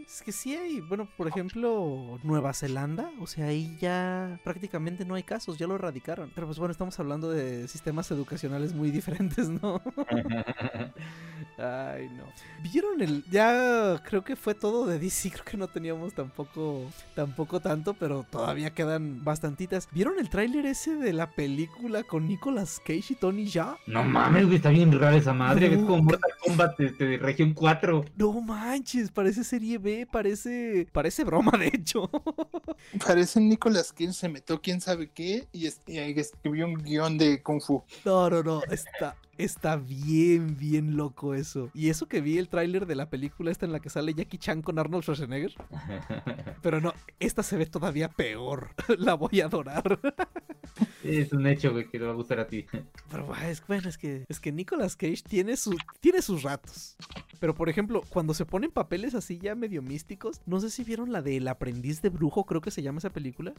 A: Es que sí hay, bueno, por ejemplo, Nueva Zelanda, o sea, ahí ya prácticamente no hay casos, ya lo erradicaron. Pero pues bueno, estamos hablando de sistemas educacionales muy diferentes, ¿no? Ay, no. ¿Vieron el...? Ya creo que fue todo de DC, creo que no teníamos tampoco, tampoco tanto, pero todavía quedan bastantitas. ¿Vieron el tráiler ese de la película con Nicolas Cage y Tony Jaa?
C: No mames, güey, está bien rara esa madre.
A: No,
C: Es como Mortal Kombat este, de Región 4.
A: No manches, parece serie B, parece... Parece broma, de hecho.
B: Parece Nicolas Cage se metió quién sabe qué y, es- y escribió un guion de Kung Fu.
A: No, no, no, está, está bien, bien loco eso. Y eso que vi el tráiler de la película esta en la que sale Jackie Chan con Arnold Schwarzenegger. Pero no, esta se ve todavía peor. la voy a adorar.
C: es un hecho, güey, que te va a gustar a ti.
A: Pero es, bueno, es que, es que Nicolas Cage tiene, su, tiene sus ratos. Pero por ejemplo, cuando se ponen papeles así ya medio místicos, no sé si vieron la de El aprendiz de brujo, creo que se llama esa película.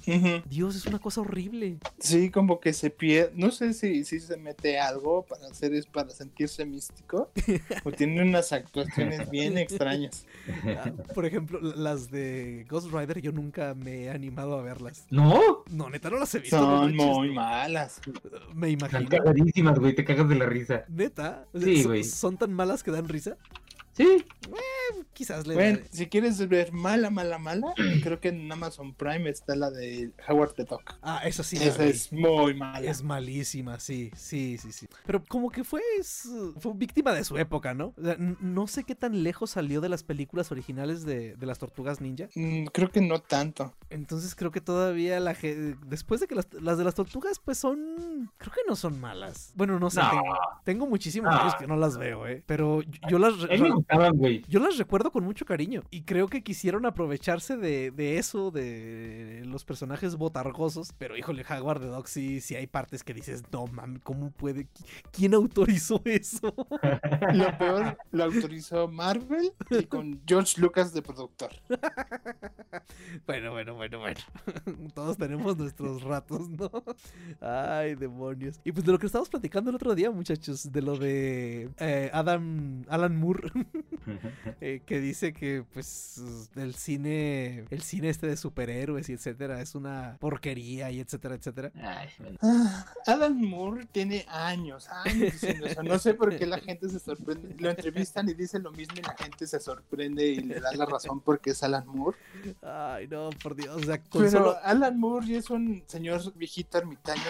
A: Dios, es una cosa horrible.
B: Sí, como que se pierde, no sé si, si se mete algo para hacer es para sentirse místico o tiene unas actuaciones bien extrañas.
A: Ah, Por ejemplo, las de Ghost Rider, yo nunca me he animado a verlas.
C: ¿No?
A: No, neta, no las he visto.
B: Son muy malas.
A: Me
C: Están
A: imagino.
C: cagadísimas, güey, te cagas de la risa.
A: Neta.
C: Sí,
A: son-
C: güey.
A: Son tan malas que dan risa.
C: Sí,
A: quizás le
B: Bueno,
A: daré-
B: si quieres ver mala, mala, mala, creo que en Amazon Prime está la de Howard the Duck.
A: Ah, eso sí.
B: Esa es muy mala.
A: Es malísima, sí, sí, sí, sí. Pero como que fue, fue víctima de su época, ¿no? O sea, n- no sé qué tan lejos salió de las películas originales de, de las tortugas ninja.
B: Mm, creo que no tanto.
A: Entonces creo que todavía la gente... Después de que las, las de las tortugas, pues son... Creo que no son malas. Bueno, no sé.
C: No.
A: Tengo, tengo muchísimos
C: No.
A: años que no las veo, ¿eh? Pero yo, yo las...
C: güey.
A: Yo las recuerdo con mucho cariño y creo que quisieron aprovecharse de, de eso, de los personajes botargosos, pero híjole, Jaguar de Dog sí, sí hay partes que dices, no mames, ¿cómo puede? ¿Qui- ¿Quién autorizó eso?
B: Lo peor lo autorizó Marvel y con George Lucas de productor.
A: bueno, bueno, bueno, bueno. Todos tenemos nuestros ratos, ¿no? Ay, demonios. Y pues de lo que estábamos platicando el otro día, muchachos, de lo de eh, Adam, Alan Moore. eh, que dice que pues el cine el cine este de superhéroes y etcétera es una porquería y etcétera etcétera
C: Ay, bueno.
B: Ah, Alan Moore tiene años, años diciendo eso. No sé por qué la gente se sorprende. Lo entrevistan y dice lo mismo y la gente se sorprende y le da la razón porque es Alan Moore.
A: ay no por dios o sea con
B: Pero
A: solo
B: Alan Moore ya es un señor viejito ermitaño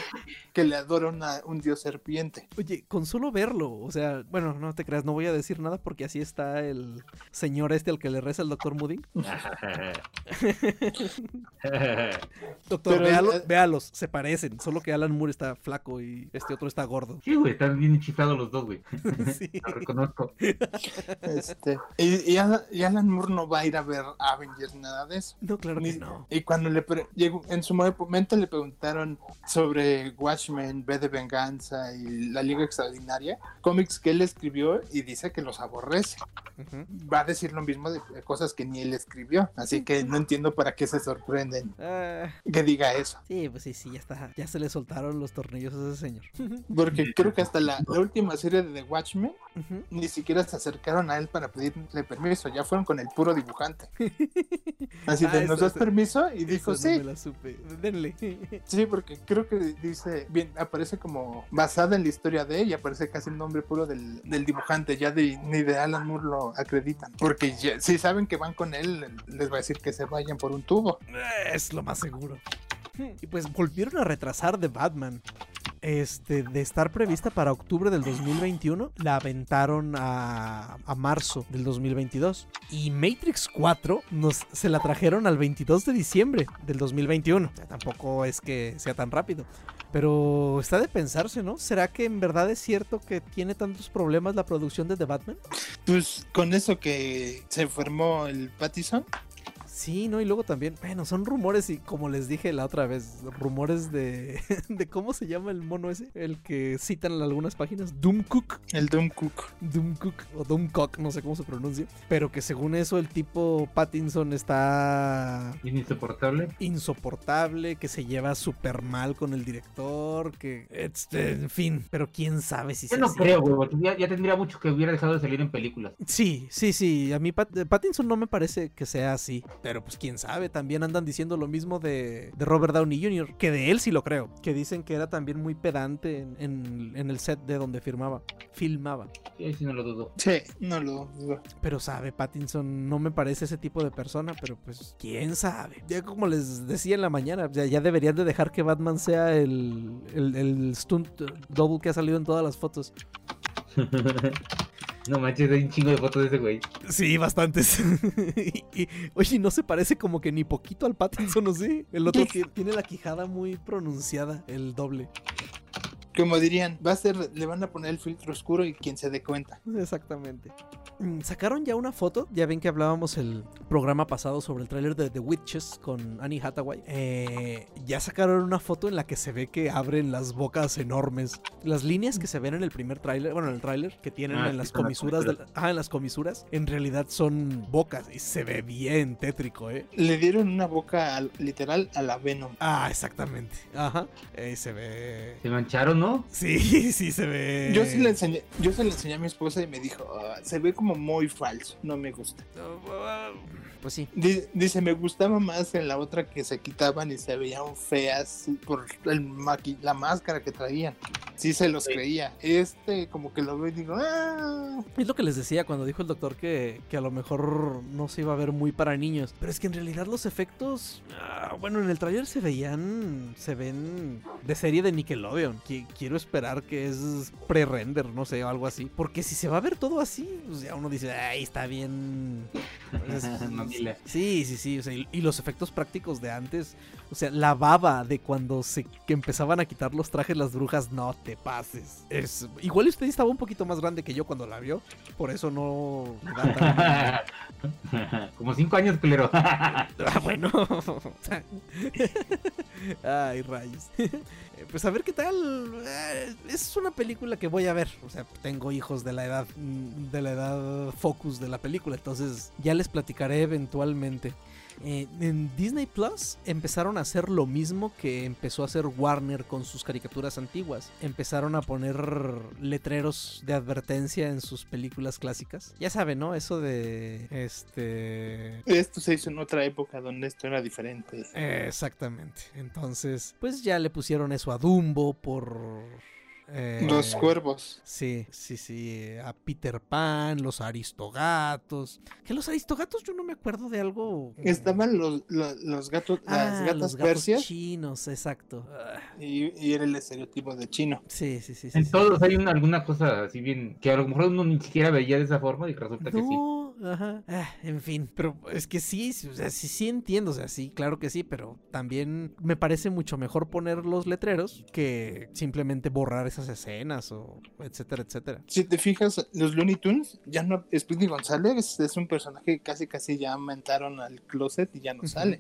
B: que le adora una- un dios serpiente.
A: oye con solo verlo o sea bueno no te creas no voy a decir nada porque así está el señor este al que le reza el doctor Moody doctor véalo-
B: eh,
A: véalos se parecen solo que Alan Moore está flaco y este otro está gordo
C: Sí, güey, están bien chiflados los dos, güey.
A: sí
C: Lo reconozco.
B: Este, y, y Alan, y Alan Moore no va a ir a ver Avengers, nada de eso.
A: no claro que
B: Ni-
A: no
B: Y cuando le llegó, en su momento le preguntaron sobre Watchmen, V de Venganza y la Liga Extraordinaria, cómics que él escribió y dice que los aborrece. Va a decir lo mismo de de cosas que ni él escribió, así que no entiendo para qué se sorprenden
A: Ah,
B: que diga eso.
A: sí pues sí sí ya está ya se le soltaron los tornillos a ese señor.
B: Porque creo que hasta la, la última serie de The Watchmen Ni siquiera se acercaron a él para pedirle permiso, ya fueron con el puro dibujante. Así
A: Ah,
B: de, ¿nos das permiso? Y dijo,
A: no
B: sí.
A: me la supe. Denle.
B: Sí, porque creo que dice, bien, aparece como basada en la historia de ella, aparece casi el nombre puro del, del dibujante, ya de, ni de Alan Moore lo acreditan. Porque ya- si saben que van con él, les va a decir que se vayan por un tubo.
A: Es lo más seguro. Y pues volvieron a retrasar The Batman. Este, de estar prevista para octubre del 2021, la aventaron a, marzo del 2022. Y Matrix 4 nos, se la trajeron al 22 de diciembre del 2021. O sea, tampoco es que sea tan rápido. Pero está de pensarse, ¿no? ¿Será que en verdad es cierto que tiene tantos problemas la producción de The Batman?
B: Pues con eso que se formó el Pattison,
A: Sí, ¿no? Y luego también, bueno, son rumores y como les dije la otra vez, rumores de, de cómo se llama el mono ese, el que citan en algunas páginas, Doomcook,
B: el Doom Cook.
A: Doomcook o Doomcock, no sé cómo se pronuncia, pero que según eso el tipo Pattinson está
C: insoportable.
A: insoportable, que se lleva súper mal con el director, que, este, en fin, pero quién sabe si
C: Yo no creo, güey, ya, ya tendría mucho que hubiera dejado de salir en películas.
A: Sí, sí, sí. A mí Pat- Pattinson no me parece que sea así. Pero pues quién sabe. También andan diciendo lo mismo de, de Robert Downey Jr. Que de él sí lo creo. Que dicen que era también muy pedante en, en- en el set de donde firmaba. Filmaba.
C: Sí, sí no lo dudo.
B: Sí, no lo dudo.
A: Pero sabe, Pattinson no me parece ese tipo de persona. Pero pues quién sabe. Ya como les decía en la mañana. Ya, ya deberían de dejar que Batman sea el, el, el stunt double que ha salido en todas las fotos.
C: no manches, hay un chingo de fotos de ese güey.
A: Sí, bastantes. y, y, oye, no se parece como que ni poquito al Pattinson, ¿o sí? El otro ti- tiene la quijada muy pronunciada, el doble.
B: Como dirían, va a ser, le van a poner el filtro oscuro y quien se dé cuenta.
A: Exactamente. Mm, Sacaron ya una foto, ya ven que hablábamos el programa pasado sobre el tráiler de The Witches con Annie Hathaway. Eh, ya sacaron una foto en la que se ve que abren las bocas enormes. Las líneas que se ven en el primer tráiler, bueno, en el tráiler que tienen
C: Ah,
A: en
C: las
A: comisuras, de la- ah, en las comisuras, en realidad son bocas y se ve bien tétrico, ¿eh?
B: Le dieron una boca al- literal a la Venom.
A: Ah, exactamente. Ajá. Ahí se ve.
C: Se mancharon, ¿no?
A: Sí, sí se ve.
B: Yo se le enseñé, yo se le enseñé a mi esposa y me dijo, "Ah, se ve como muy falso, no me gusta.
A: Pues sí.
B: Di- Dice, me gustaba más en la otra que se quitaban y se veían feas por el maqui- la máscara que traían. sí se los creía. Este, como que lo veo y digo, ah.
A: Es lo que les decía cuando dijo el doctor que, que a lo mejor no se iba a ver muy para niños. Pero es que en realidad los efectos, ah, bueno, en el trailer se veían, se ven de serie de Nickelodeon. Qui- quiero esperar que es pre-render, no sé, o algo así. Porque si se va a ver todo así, pues ya uno dice, ay, está bien. Sí, sí, sí. o sea, y, y los efectos prácticos de antes. O sea, la baba de cuando se que empezaban a quitar los trajes las brujas, no te pases. Es, igual usted estaba un poquito más grande que yo cuando la vio. Por eso no
C: Como cinco años, culero.
A: Ah, bueno. Ay, rayos. Eh, Pues a ver qué tal. Eh, Es una película que voy a ver. O sea, tengo hijos de la edad mm, de la edad focus de la película, entonces ya les platicaré eventualmente. Eh, en Disney Plus empezaron a hacer lo mismo que empezó a hacer Warner con sus caricaturas antiguas. Empezaron a poner letreros de advertencia en sus películas clásicas. Ya saben, ¿no? Eso de este
B: Esto se hizo en otra época donde esto era diferente.
A: Exactamente. Entonces, pues ya le pusieron eso a Dumbo por. Eh,
B: Los cuervos.
A: Sí, sí, sí. A Peter Pan, los Aristogatos. Que los Aristogatos yo no me acuerdo de algo.
B: Estaban los, los, los gatos, las
A: Ah,
B: gatas
A: los gatos
B: persias
A: chinos, exacto.
B: Y, y era el estereotipo de chino.
A: Sí, sí, sí. sí,
C: En
A: sí.
C: todos hay una, alguna cosa así bien que a lo mejor uno ni siquiera veía de esa forma y resulta que sí.
A: No, ajá. Ah, en fin, pero es que sí, sí, o sea, sí, sí entiendo, o sea, sí, claro que sí, pero también me parece mucho mejor poner los letreros que simplemente borrar esas escenas o etcétera, etcétera.
B: Si te fijas, los Looney Tunes, ya no, Speedy González es un personaje que casi casi ya aumentaron al closet y ya no sale.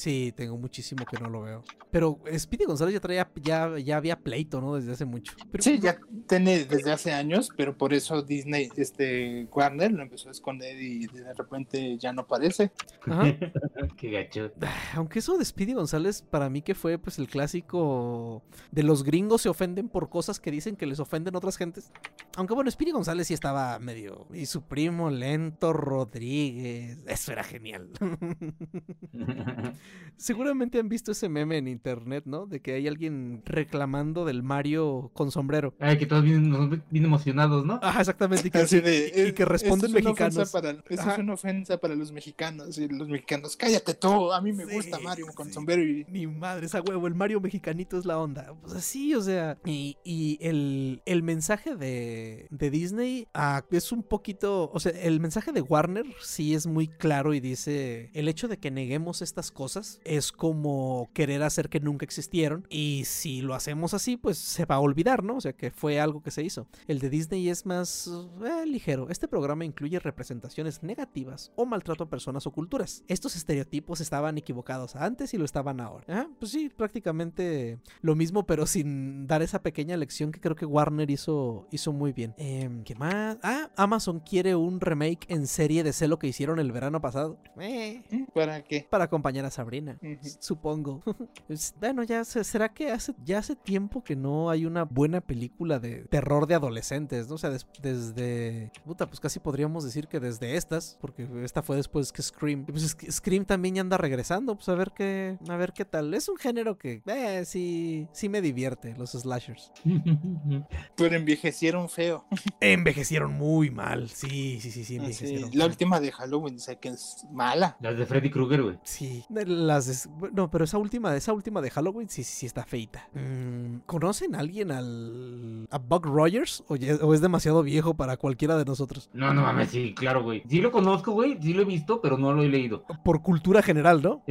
A: Sí, tengo muchísimo que no lo veo. Pero Speedy González ya traía, ya, ya había pleito, ¿no? Desde hace mucho. Pero,
B: Sí, ya tiene desde hace años, pero por eso Disney, este Warner lo empezó a esconder y de repente ya no aparece.
A: Ajá.
C: Qué gacho.
A: Aunque eso de Speedy González para mí que fue pues el clásico de los gringos se ofenden por cosas que dicen que les ofenden otras gentes. Aunque bueno, Speedy González sí estaba medio... Y su primo Lento Rodríguez. Eso era genial. Seguramente han visto ese meme en internet, ¿no? De que hay alguien reclamando del Mario con sombrero.
C: Ay, que todos vienen, bien emocionados, ¿no?
A: Ajá, exactamente. Y que,
B: de,
A: y- y que
B: "Es-
A: responden
B: esto Para,
A: Ajá.
B: es una ofensa para los mexicanos. Y los mexicanos, cállate tú, a mí me
A: Sí,
B: gusta Mario con
A: sí.
B: sombrero y
A: Ni madre, esa huevo, el Mario mexicanito es la onda. Pues así, o sea. Y, y el, el mensaje de, de Disney ah, es un poquito. O sea, el mensaje de Warner sí es muy claro y dice: el hecho de que neguemos estas cosas es como querer hacer que nunca existieron. Y si lo hacemos así, pues se va a olvidar, ¿no? O sea, que fue algo que se hizo. El de Disney es más eh, ligero. Este programa incluye representaciones negativas o maltrato a personas o culturas. Estos estereotipos estaban equivocados antes y lo estaban ahora. Ajá, pues sí, prácticamente lo mismo, pero sin dar esa pequeña lección que creo que Warner hizo, hizo muy bien. Em, ¿Qué más? Ah, Amazon quiere un remake en serie de sé lo que hicieron el verano pasado. Eh,
B: ¿Mm? ¿para qué?
A: para acompañar a Sabrina, supongo. Es- bueno, ya se- será que hace ya hace tiempo que no hay una buena película de terror de adolescentes, ¿no? O sea, des- desde puta, pues casi podríamos decir que desde estas, porque esta fue después que Scream. Y pues Scream también ya anda regresando, pues a ver qué a ver qué tal. Es un género que eh, sí sí me divierte los slashers.
B: Pero envejecieron feo.
A: Envejecieron muy mal. Sí, sí, sí, sí envejecieron.
B: la última de Halloween sé que es mala.
C: Las de Freddy Krueger, güey.
A: Sí, de las no, pero esa última, esa última de Halloween sí, sí, sí está feita. Mm, ¿Conocen a alguien al a Buck Rogers o, ya- o es demasiado viejo para cualquiera de nosotros?
C: No, no mames, sí, claro, güey. Sí lo conozco, güey. Sí lo he visto, pero no lo he leído.
A: Por cultura general, ¿no?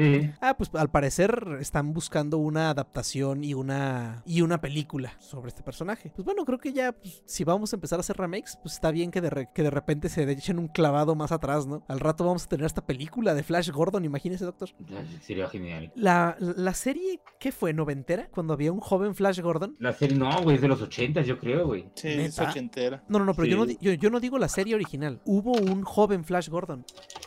A: Ah, pues al parecer están buscando una adaptación y una y una película sobre este personaje. Pues bueno, creo que ya pues, si vamos a empezar a hacer remakes, pues está bien que de, re- que de repente se echen un clavado más atrás, ¿no? Al rato vamos a tener esta película de Flash Gordon, imagínese, doctor.
C: sería genial.
A: La, la serie, ¿qué fue? ¿Noventera? Cuando había un joven Flash Gordon.
C: La serie, no, güey, es de los ochentas, yo creo, güey.
B: Sí, es ochentera.
A: No, no, no, pero yo, no, yo, yo no digo la serie original. Hubo un joven Flash Gordon.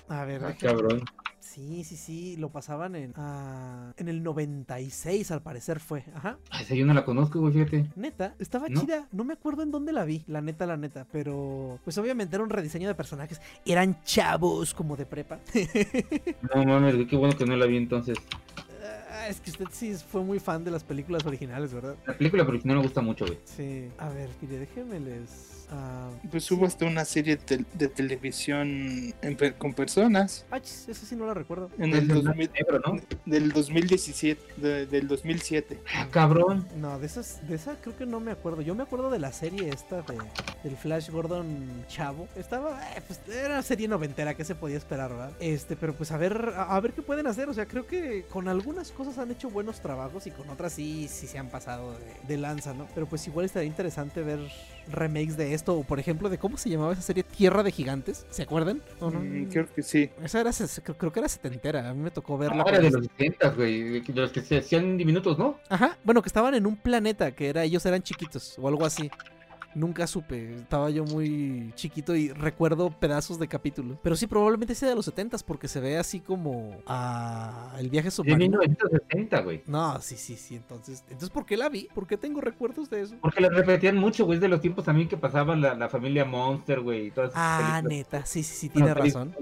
A: A ver,
C: Ah, cabrón.
A: Sí, sí, sí, lo pasaban en, ah, en el 96 al parecer fue. Ajá.
C: Ah, Esa yo no la conozco, güey, fíjate.
A: Neta, estaba
C: ¿No?
A: chida. No me acuerdo en dónde la vi, la neta, la neta. Pero, pues obviamente era un rediseño de personajes. Eran chavos como de prepa.
C: No mames, qué bueno que no la vi entonces.
A: Ah, es que usted sí fue muy fan de las películas originales, ¿verdad?
C: La película original me gusta mucho, güey.
A: Sí. A ver, mire, déjenme les. Ah,
B: Pues hubo hasta una serie de, de televisión en con personas
A: ah, chis, esa sí no la recuerdo.
B: en el
C: en
B: 2000
C: negro, ¿no?
B: del 2017, de- del 2007.
C: Ah, cabrón.
A: No, de esas, de esa creo que no me acuerdo. Yo me acuerdo de la serie esta de, del Flash Gordon Chavo. Estaba, eh, pues era una serie noventera, que se podía esperar, verdad? Este, pero pues a ver, a, a ver qué pueden hacer. O sea, creo que con algunas cosas han hecho buenos trabajos y con otras sí, sí se han pasado de, de lanza, ¿no? Pero pues igual estaría interesante ver remakes de esto. O por ejemplo, de cómo se llamaba esa serie Tierra de Gigantes. ¿Se acuerdan? ¿O no?
B: Mm, creo que sí.
A: Esa era, creo, creo que era setentera. A mí me tocó verla.
C: Ah, era de los 60, güey. De de los que se hacían diminutos, ¿no?
A: Ajá, bueno, que estaban en un planeta, que era ellos eran chiquitos o algo así. Nunca supe, estaba yo muy chiquito y recuerdo pedazos de capítulos. Pero sí, probablemente sea de los 70 porque se ve así como a el viaje submarino.
C: 1960, güey.
A: No, sí, sí, sí, entonces, entonces ¿por qué la vi? ¿Por qué tengo recuerdos de eso?
C: Porque la repetían mucho, güey. Es de los tiempos también que pasaba la, la familia Monster, güey. y todas esas
A: Ah,
C: películas.
A: neta, sí, sí, sí, tiene razón.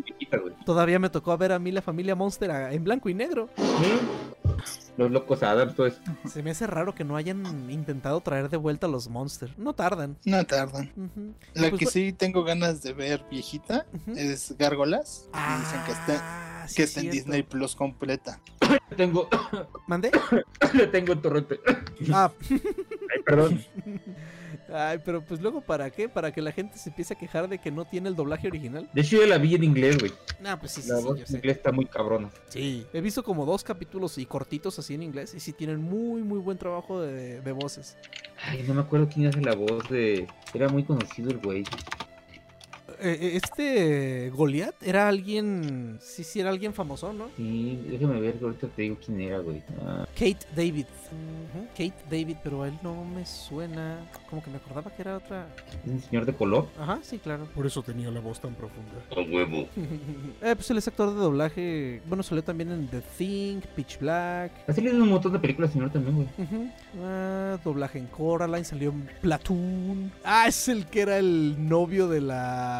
A: Todavía me tocó ver a mí la familia Monster en blanco y negro.
C: Sí. Los locos Adams, todo eso.
A: Se me hace raro que no hayan intentado traer de vuelta a los Monster. No tardan.
B: No tardan. La
A: Pues,
B: que sí tengo ganas de ver viejita es Gárgolas. y dicen que está,
A: Ah, sí,
B: que está en. Disney Plus completa.
C: Le tengo,
A: ¿Mandé?
C: le tengo en torrente.
A: Ah,
C: Ay, perdón.
A: Ay, pero pues luego, ¿para qué? ¿Para que la gente se empiece a quejar de que no tiene el doblaje original?
C: De hecho, yo la vi en inglés, güey.
A: No, pues sí, sí,
C: La
A: sí,
C: voz
A: yo
C: en
A: sé.
C: inglés está muy cabrona.
A: Sí. He visto como dos capítulos y cortitos así en inglés y sí tienen muy, muy buen trabajo de, de voces.
C: Ay, no me acuerdo quién hace la voz de. Era muy conocido el güey.
A: Eh, eh, este Goliath era alguien, sí, sí, era alguien famoso, ¿no?
C: Sí, déjame ver, ahorita te digo quién era, güey. Ah,
A: Kate David. Kate David, pero a él no me suena. Como que me acordaba que era otra.
C: es un señor de color.
A: Ajá, sí, claro. Por eso tenía la voz tan profunda.
C: A huevo.
A: eh, pues él es actor de doblaje. Bueno, salió también en The Thing, Pitch Black.
C: Ha salido en un montón de películas, señor, también, güey.
A: Ah, doblaje en Coraline, salió en Platoon. Ah, es el que era el novio de la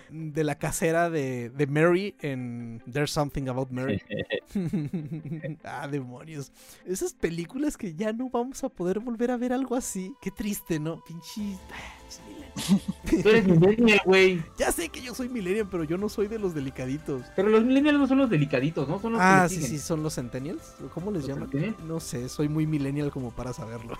A: de la casera de, de Mary en There's Something About Mary. ah, demonios. Esas películas que ya no vamos a poder volver a ver algo así. Qué triste, ¿no? Pinche. ah.
C: Tú eres millennial, güey.
A: Ya sé que yo soy millennial, pero yo no soy de los delicaditos.
C: Pero los millennials no son los delicaditos, ¿no? Son los
A: Ah,
C: que
A: sí, sí, son los centennials. ¿Cómo les
C: ¿Los
A: llaman? No sé, soy muy millennial como para saberlo.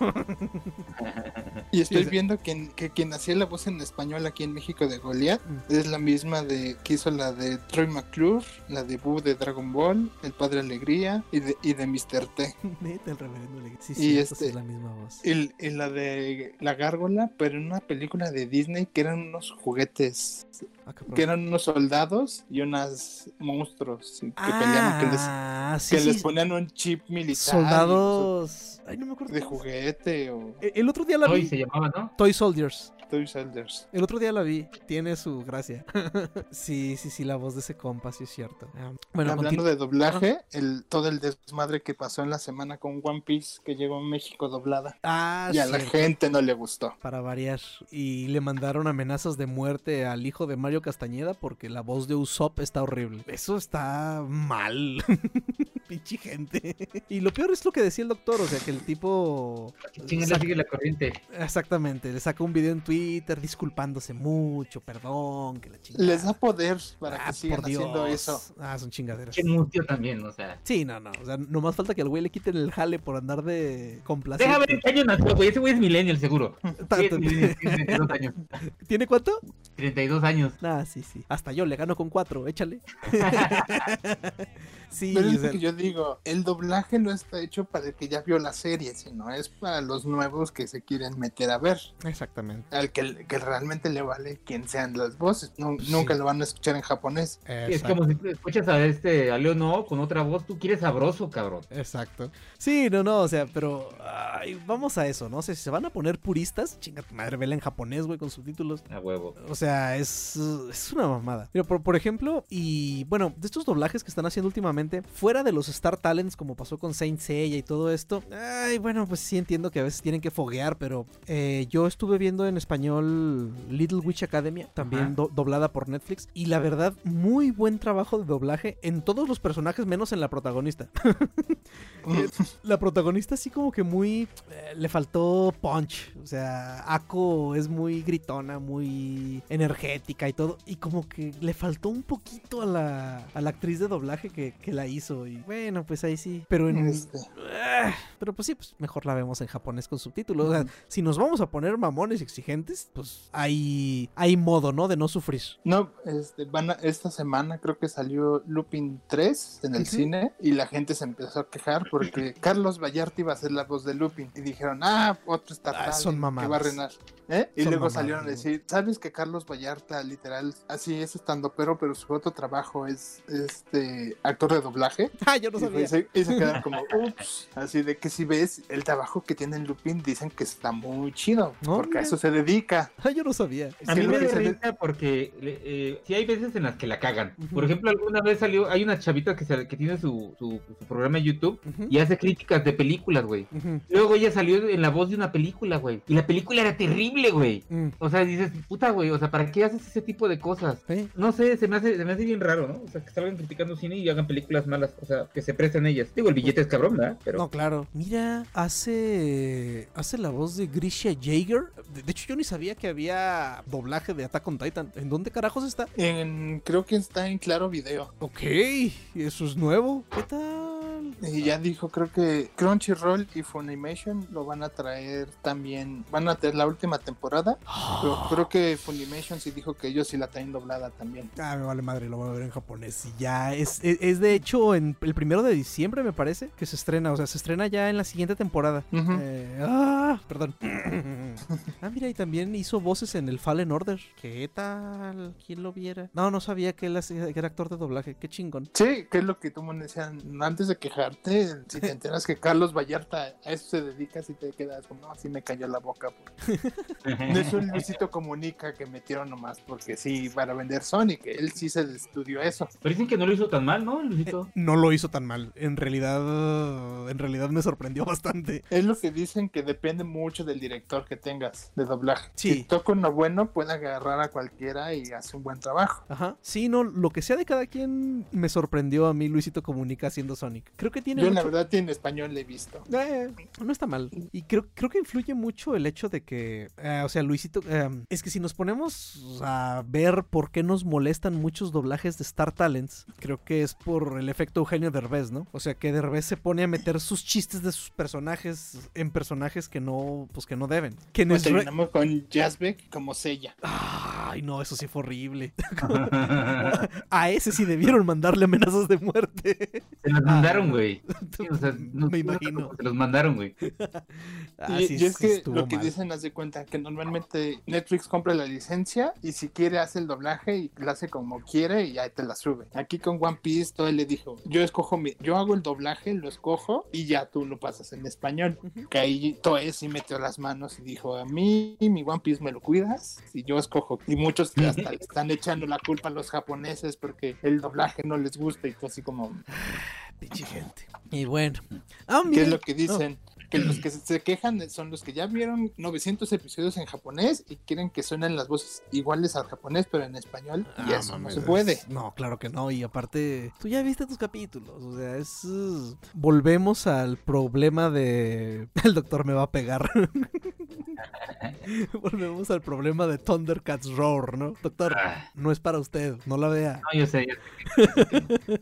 B: Y estoy viendo que, que quien hacía la voz en español aquí en México de Goliath
A: Mm.
B: es la misma de que hizo la de Troy McClure, la de Boo de Dragon Ball, El Padre Alegría y de, y de Mr. T.
A: Neta, el reverendo Leguía. Sí,
B: Y
A: sí,
B: este-
A: es la misma voz.
B: Y, y la de La Gárgola, pero en una película de Disney que eran unos juguetes,
A: Ah,
B: que eran unos soldados y unos monstruos que peleaban, que les,
A: Ah, sí,
B: que
A: sí,
B: les ponían un chip militar.
A: Soldados. Ay, no me acuerdo.
B: De juguete o
A: E- El otro día la
C: Hoy
A: vi.
C: se llamaba, ¿no?
A: Toy Soldiers.
B: Toy Soldiers.
A: El otro día la vi. Tiene su gracia. sí, sí, sí, la voz de ese compa, sí es cierto. Ah, bueno,
B: Hablando de doblaje, el, todo el desmadre que pasó en la semana con One Piece que llegó a México doblada.
A: Ah,
B: y a la gente no le gustó.
A: Para variar. Y le mandaron amenazas de muerte al hijo de Mario Castañeda porque la voz de Usopp está horrible. Eso está mal. Pinche gente. Y lo peor es lo que decía el doctor, o sea, que el tipo...
C: ¿Quién
A: saca-
C: sigue la corriente?
A: Exactamente, le saca un video en Twitter disculpándose mucho, perdón, que la chingada.
B: Les da poder para
A: Ah,
B: que sigan
A: por
B: haciendo
A: Dios.
B: eso.
A: Ah, son chingaderas.
C: Che mutio también, o sea.
A: Sí, no, no. O sea, nomás falta que al güey le quiten el jale por andar de complaciente.
C: Deja ver en qué año nació, güey. Ese güey es millennial, seguro.
A: Ta-
C: Sí, tiene 32 años.
A: ¿Tiene cuánto?
C: 32 años.
A: Ah, sí, sí. Hasta yo le gano con cuatro, échale. Sí,
B: Pero
A: o
B: es lo
A: sea,
B: que yo digo, el doblaje no está hecho para el que ya vio la serie, sino es para los nuevos que se quieren meter a ver.
A: exactamente.
B: Al que, que realmente le vale quien sean las voces. Nu- Nunca lo van a escuchar en japonés.
C: Es como si tú escuchas a este a Leo No con otra voz, tú quieres sabroso, cabrón.
A: Exacto. Sí, no, no, o sea, pero ay, vamos a eso, ¿no? sé si se van a poner puristas, chinga tu madre, vela en japonés, güey, con subtítulos.
C: A huevo.
A: O sea, es, es una mamada. Pero por, por ejemplo, y bueno, de estos doblajes que están haciendo últimamente, fuera de los Star Talents, como pasó con Saint Seiya y todo esto, ay, bueno, pues sí entiendo que a veces tienen que foguear, pero eh, yo estuve viendo en español Little Witch Academia, también do- doblada por Netflix, y la verdad, muy buen trabajo de doblaje en todos los personajes, menos en la protagonista. La protagonista así como que muy... eh, le faltó punch. O sea, Ako es muy gritona, muy energética y todo. Y como que le faltó un poquito a la, a la actriz de doblaje que, que la hizo. Y bueno, pues ahí sí. Pero en...
B: Este,
A: Ah, Pero pues sí, pues mejor la vemos en japonés con subtítulos. O sea, si nos vamos a poner mamones exigentes, pues hay, hay modo, ¿no? De no sufrir.
B: No, este, van a- esta semana creo que salió Lupin 3 en el cine y la gente se empezó a quejar porque Carlos Vallarta iba a ser la voz de Lupin y dijeron, ah, otro Star
A: Ah, son
B: que va a reinar. ¿Eh? Y
A: Son
B: luego
A: mamadas,
B: salieron a decir, ¿sabes que Carlos Vallarta literal así es estando pero pero su otro trabajo es este actor de doblaje?
A: Ah, yo no
B: Y,
A: sabía.
B: se, y se quedan como, ups, así de que si ves el trabajo que tiene en Lupin, dicen que está muy chido,
A: No,
B: porque a eso se dedica.
A: Ah, yo no sabía.
C: A
B: Sí,
C: mí me da risa porque eh, sí hay veces en las que la cagan. Por ejemplo, alguna vez salió, hay una chavita que, se- que tiene su, su, su programa de YouTube Y hace críticas de películas, güey. Luego ella salió en la voz de una película, güey. Y la película era terrible, güey.
A: mm,
C: O sea, dices, puta, güey, o sea, ¿para qué haces ese tipo de cosas?
A: sí.
C: No sé, se me hace, se me hace bien raro, ¿no? O sea, que salgan criticando cine y hagan películas malas, o sea, que se presten ellas. Digo, el billete es cabrón, ¿verdad? Pero
A: No, claro. Mira, hace hace la voz de Grisha Jaeger. De, de hecho, yo ni sabía que había doblaje de Attack on Titan. ¿En dónde carajos está?
B: En, creo que está en Claro Video.
A: Ok, eso es nuevo. ¿Qué tal?
B: Y ya dijo, creo que Crunchyroll y Funimation lo van a traer también. Van a traer la última temporada. Pero creo que Funimation sí dijo que ellos sí la traen doblada también.
A: Ah, me vale madre, lo voy a ver en japonés. Y ya es, es, es de hecho en el primero de diciembre, me parece, que se estrena. O sea, se estrena ya en la siguiente temporada. Eh, ah, perdón. ah, mira, y también hizo voces en el Fallen Order. ¿Qué tal? ¿Quién lo viera? No, no sabía que él que era actor de doblaje. Qué chingón.
B: Sí, que es lo que tú me decían antes de quejarte. Si te enteras que Carlos Vallarta a eso se dedica, si te quedas como, no, así me cayó la boca. No es un Luisito Comunica que metieron nomás porque sí, para vender Sonic. Él sí se estudió eso.
C: Pero dicen que no lo hizo tan mal, ¿no, Luisito?
A: No lo hizo tan mal. En realidad, en realidad me sorprendió bastante.
B: Es lo que dicen que depende mucho del director que tengas de doblaje.
A: Sí.
B: Si toca uno bueno, puede agarrar a cualquiera y hace un buen trabajo.
A: Ajá. Sí, no, lo que sea de cada quien me sorprendió a mí Luisito Comunica haciendo Sonic. Creo que tiene
B: Yo, la
A: mucho-
B: verdad, en español le he visto.
A: Eh, no está mal. Y creo, creo que influye mucho el hecho de que, eh, o sea, Luisito, eh, es que si nos ponemos a ver por qué nos molestan muchos doblajes de Star Talents, creo que es por el efecto Eugenio Derbez, ¿no? O sea, que Derbez se pone a meter sus chistes de sus personajes en personajes que no, pues que no deben. Que
B: Pues terminamos con Jazzbeck como Sella.
A: Ay, no, eso sí fue horrible. A ese sí debieron mandarle amenazas de muerte.
C: Se los mandaron, güey. Sí, o sea, no-
A: Me
C: no-
A: imagino.
C: Se los mandaron, güey.
A: Ah,
B: y,
A: sí,
B: y es
A: sí
B: que lo que
A: mal.
B: dicen, haz de cuenta, que normalmente Netflix compra la licencia y si quiere hace el doblaje y la hace como quiere y ahí te la sube. Aquí con One Piece todo él le dijo, yo escojo mi, yo hago el doblaje, lo escojo y ya tú lo pasas en español. Que ahí Toei sí metió las manos y dijo, a mí mi One Piece me lo cuidas y yo escojo. Y muchos hasta le están echando la culpa a los japoneses porque el doblaje no les gusta y todo así como,
A: Pinche gente. Y bueno. Ah,
B: ¿qué es lo que dicen? Que los que se- quejan son los que ya vieron 900 episodios en japonés y quieren que suenen las voces iguales al japonés, pero en español. Y
A: Ah,
B: eso
A: mames,
B: no se puede.
A: No, claro que no. Y aparte, tú ya viste tus capítulos. O sea, es. Volvemos al problema de. El doctor me va a pegar. Volvemos al problema de Thundercats Roar, ¿no? Doctor,
C: Ah,
A: no es para usted. No la vea.
C: No, yo sé, yo sé.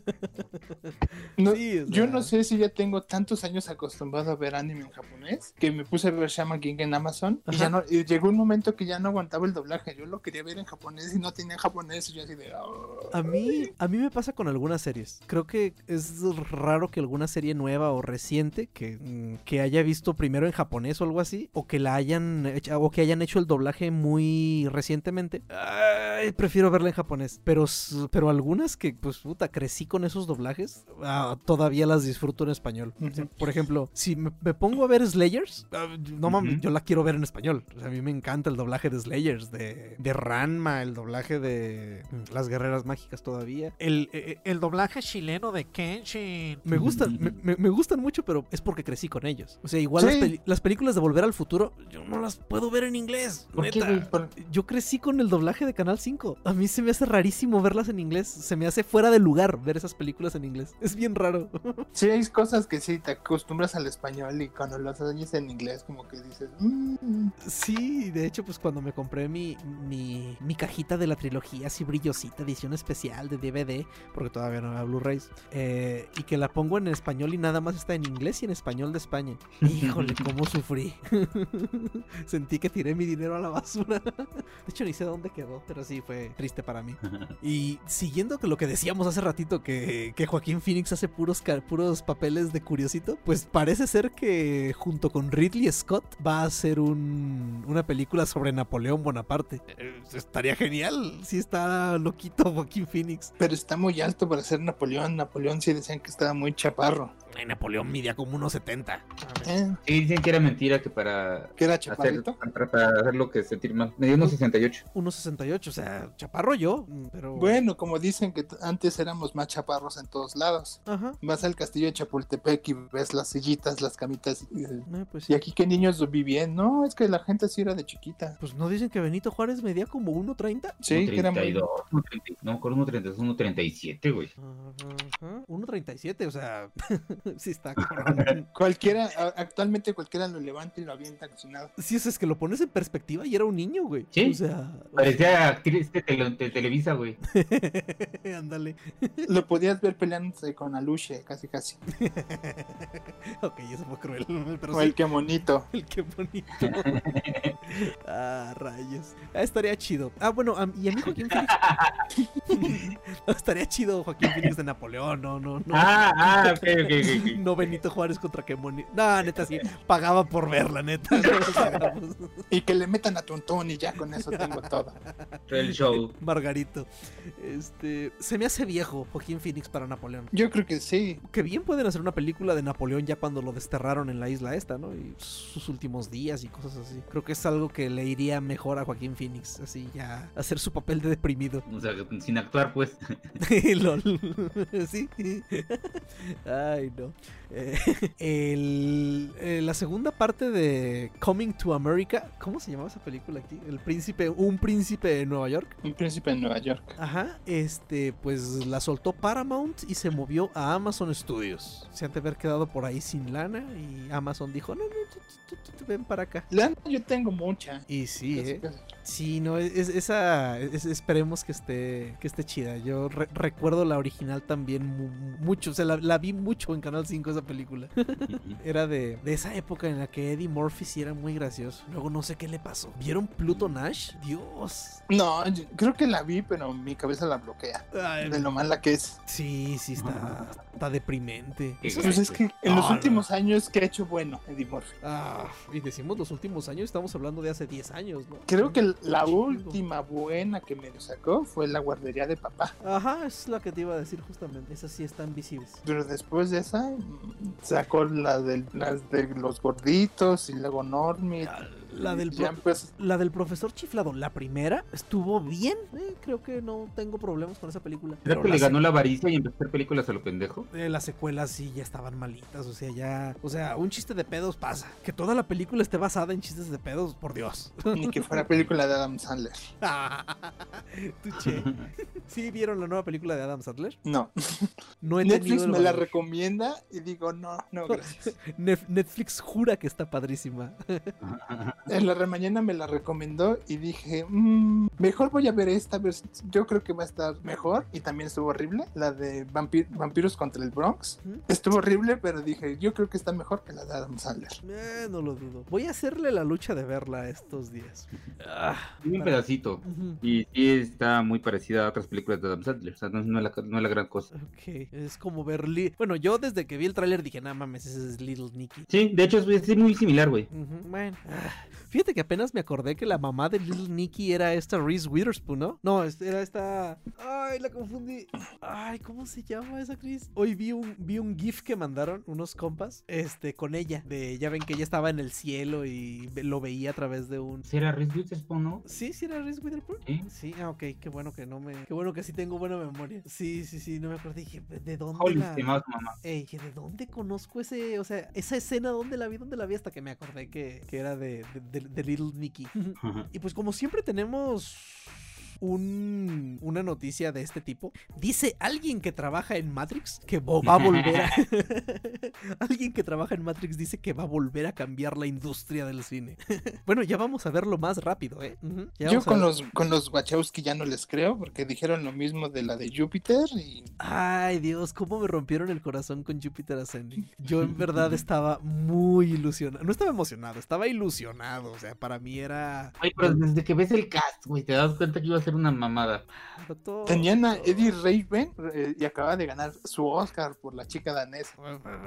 B: No,
A: Sí, o
B: Yo no sé si ya tengo tantos años acostumbrado a ver anime en japonés que me puse a ver Shaman King en Amazon y, ya no, y llegó un momento que ya no aguantaba el doblaje. Yo lo quería ver en japonés y no tenía japonés y yo así de... "Oh".
A: A mí, a mí me pasa con algunas series. Creo que es raro que alguna serie nueva o reciente que, mm, que haya visto primero en japonés o algo así, o que la hayan hecha- o que hayan hecho el doblaje muy recientemente, ay, prefiero verla en japonés. Pero, pero algunas que, pues, puta, crecí con esos doblajes, ah, todavía las disfruto en español.
B: Ujú.
A: Por ejemplo, si me, me pongo a ver Slayers, ah, no mames, yo la quiero ver en español. O sea, a mí me encanta el doblaje de Slayers, de, de Ranma, el doblaje de mm, Las Guerreras Mágicas todavía. El, eh, el doblaje chileno de Kenshin. Me gustan, me, me- me gustan mucho, pero es porque crecí con ellos. O sea, igual las,
B: Sí.
A: peli- las películas de Volver al Futuro, yo no las puedo ver en inglés.
C: ¿Por qué,
A: neta.
B: Por-
A: Yo crecí con el doblaje de Canal 5. A mí se me hace rarísimo verlas en inglés. Se me hace fuera de lugar ver esas películas en inglés. Es bien raro.
B: Sí, hay cosas que sí, te acostumbras al español y cuando las oyes en inglés como que dices... "Mm".
A: Sí, de hecho, pues cuando me compré mi, mi, mi cajita de la trilogía así brillosita, edición especial de DVD, porque todavía no había Blu-rays, eh, y que la pongo en español y nada más está en inglés y en español de España. Híjole, cómo sufrí. Sentí que tiré mi dinero a la basura. De hecho, ni sé dónde quedó, pero sí fue triste para mí. Y siguiendo lo que decíamos hace ratito, que, que Joaquín Phoenix hace puros, puros papeles de curiosito, pues parece ser que junto con Ridley Scott va a hacer un- una película sobre Napoleón Bonaparte. Eh, estaría genial si está loquito Joaquín Phoenix.
B: Pero está muy alto para ser Napoleón. Napoleón sí decían que estaba muy chaparro.
A: Ay, Napoleón midía como unos 70.
B: ¿Eh?
C: Sí, dicen que era mentira que para
B: Que era
C: hacer,
B: chaparrito.
C: para, para hacerlo que sentir más. Me dio unos 68.
A: 1.68, o sea, chaparro yo, mm, pero...
B: Bueno, como dicen que antes éramos más chaparros en todos lados.
A: Ajá.
B: Vas al castillo de Chapultepec y ves las sillitas, las camitas. Y,
A: Eh, pues,
B: ¿y aquí qué niños vivían? No, es que la gente sí era de chiquita.
A: pues no dicen que Benito Juárez medía como 1.30.
B: Sí, que era muy...
C: 32, 1.30, no, con 1.32, 1.37, güey.
A: Ajá. 1.37, o sea, sí está cabrón.
B: Cualquiera, actualmente cualquiera lo levanta y lo avienta sin nada.
A: Sí, eso es que lo pones en perspectiva y era un niño, güey.
C: Sí.
A: O sea,
C: Parecía actriz de, tele- de Televisa, güey.
A: ándale.
B: Lo podías ver peleándose con Aluche, casi casi.
A: ok, eso fue cruel. Pero
B: O
A: sí,
B: el que monito.
A: el que bonito. ah, rayos. Ah, estaría chido. Ah, bueno, y a mí Joaquín Phoenix. No, estaría chido Joaquín Phoenix de Napoleón, no, no, no.
C: Ah, ah, ok, ok,
A: No Benito Juárez contra que Moni. No, neta, sí. Pagaba por verla, neta. No.
B: Y que le metan a Tontón y ya con eso tengo todo.
C: El show.
A: Margarito. Este. Se me hace viejo Joaquín Phoenix para Napoleón.
B: Yo creo que sí.
A: Que bien pueden hacer una película de Napoleón ya cuando lo desterraron en la isla esta, ¿no? Y sus últimos días y cosas así. Creo que es algo que le iría mejor a Joaquín Phoenix. Así ya. Hacer su papel de deprimido.
C: O sea, sin actuar, pues.
A: Lol. sí. Ay, no. Eh, el- eh, la segunda parte de Coming to America. ¿Cómo se llamaba esa película aquí? El príncipe. Un príncipe de Nueva York.
B: Un príncipe en Nueva York.
A: Ajá, este, pues la soltó Paramount y se movió a Amazon Studios. Se han de haber quedado por ahí sin lana y Amazon dijo, no, no, ven para acá.
B: Lana yo tengo mucha.
A: Y sí, ¿eh? Sí, no, es, esa, es- esperemos que esté, que esté chida. Yo re- recuerdo la original también mu- mucho, o sea, la, la vi mucho en Canal 5 esa película. Era de, de esa época en la que Eddie Murphy sí era muy gracioso. Luego no sé qué le pasó. ¿Vieron Pluto Nash? Dios.
B: No, yo creo que la vi, pero mi cabeza la bloquea.
A: Ay,
B: De lo mala que es.
A: Sí, sí, está, está deprimente.
B: Pues es que en los
A: Ah,
B: últimos años que ha hecho bueno Eddie Murphy.
A: Ah, y decimos los últimos años, estamos hablando de hace 10 años, ¿no?
B: Creo que la última buena que me sacó fue la guardería de papá.
A: Ajá, es la que te iba a decir justamente. Esas sí están visibles.
B: Pero después de esa sacó la de, las de los gorditos y luego Normie.
A: La del, pro-
B: pues,
A: la del profesor chiflado, la primera, estuvo bien. eh, creo que no tengo problemas con esa película.
C: Creo
A: Pero
C: que le ganó la avaricia y empezó a hacer películas a lo pendejo.
A: eh, las secuelas sí ya estaban malitas. O sea, ya. O sea, un chiste de pedos pasa. Que toda la película esté basada en chistes de pedos, por Dios.
B: ni que fuera película de Adam Sandler.
A: Tuche. ¿Sí vieron la nueva película de Adam Sandler?
B: No.
A: No he
B: Netflix me la recomienda y digo, no, no, gracias.
A: Netflix jura que está padrísima.
B: En la remañana me la recomendó y dije, "Mm, mejor voy a ver esta, a ver si- yo creo que va a estar mejor. Y también estuvo horrible, la de vampir- Vampiros contra el Bronx. Estuvo horrible, pero dije, yo creo que está mejor que la de Adam Sandler.
A: Eh, no lo dudo. Voy a hacerle la lucha de verla estos días. Ah,
C: Un
A: para-
C: pedacito. Y sí está muy parecida a otras películas de Adam Sandler. O sea, no, no es, la, no es la gran cosa.
A: Ok, es como ver... Li- Bueno, yo desde que vi el tráiler dije, no mames, ese es Little Nicky.
C: Sí, de hecho es, es muy similar, güey.
A: Bueno, ah, Fíjate que apenas me acordé que la mamá de Little Nicky era esta Reese Witherspoon, ¿no? No, era esta. Ay, la confundí. Ay, ¿cómo se llama esa actriz? Hoy vi un, vi un GIF que mandaron unos compas este, con ella. De, ya ven que ella estaba en el cielo y lo veía a través de un.
C: Si era Reese Witherspoon, ¿no?
A: Sí, sí era Reese Witherspoon.
C: Sí.
A: Sí, ah, ok, qué bueno que no me. Qué bueno que sí tengo buena memoria. Sí, sí, sí, no me acordé. Dije, ¿de dónde
C: Holly
A: la.?
C: su mamá.
A: Ey, dije, ¿de dónde conozco ese, o sea, esa escena? ¿Dónde la vi? ¿Dónde la vi? Hasta que me acordé que, que era de, de, de- de Little Nicky. y pues como siempre tenemos un- una noticia de este tipo. Dice alguien que trabaja en Matrix que va a volver a... alguien que trabaja en Matrix dice que va a volver a cambiar la industria del cine. bueno, ya vamos a verlo más rápido, ¿eh? Ya
B: Yo con los, con los Wachowski ya no les creo porque dijeron lo mismo de la de Júpiter y
A: Ay, Dios, cómo me rompieron el corazón con Jupiter Ascending. Yo en verdad estaba muy ilusionado. No estaba emocionado, estaba ilusionado. O sea, para mí era.
C: Ay, pero desde que ves el cast, güey, te das cuenta que iba a ser una mamada.
B: Tenían a Eddie Raven eh, y acaba de ganar su Oscar por la chica danesa.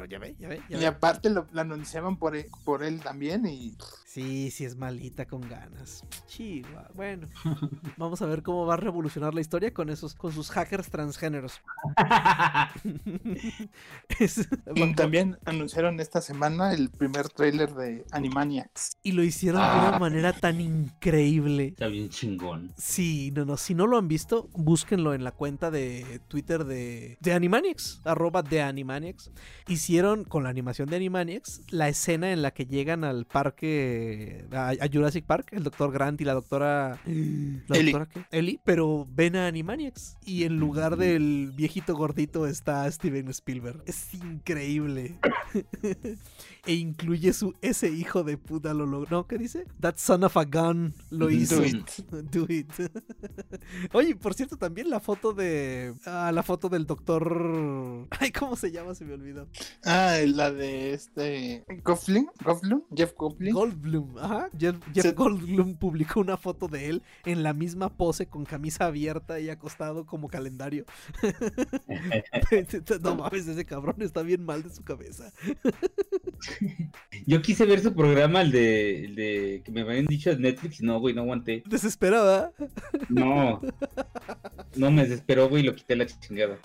A: Ya ve, ya ve, ya
B: Y aparte lo, lo anunciaban por él, por él también y
A: Sí, sí es malita con ganas. Chihuahua. Bueno, vamos a ver cómo va a revolucionar la historia con esos, con sus hackers transgéneros. Es-
B: y también anunciaron esta semana el primer tráiler de Animaniacs.
A: y lo hicieron de una
C: Ah.
A: manera tan increíble.
C: Está bien chingón.
A: Sí, no, no, si no lo han visto, búsquenlo en la cuenta de Twitter de, de Animaniacs, arroba de Animaniacs. Hicieron con la animación de Animaniacs la escena en la que llegan al parque, a, a Jurassic Park, el doctor Grant y la doctora... ¿La
B: Ellie.
A: doctora qué? Ellie, pero ven a Animaniacs y en lugar del viejito gordito está Steven Spielberg. Es increíble. e incluye su ese hijo de puta lo logró. ¿No? ¿Qué dice? That son of a gun lo hizo.
B: Do it.
A: Do it. Oye, por cierto, también la foto de. Ah, la foto del doctor. Ay, ¿cómo se llama? Se me olvidó.
B: Ah, la de este Gofflin, Gofflin, Jeff Gofflin.
A: Goldblum. Ajá. Jeff, Jeff. Goldblum publicó una foto de él en la misma pose con camisa abierta y acostado como calendario. no mames, ese cabrón está bien mal de su cabeza.
C: Yo quise ver su programa, el de, el de que me habían dicho de Netflix, y no, güey, no aguanté.
A: Desesperada.
C: No. No me desesperó, güey, y lo quité a la chingada.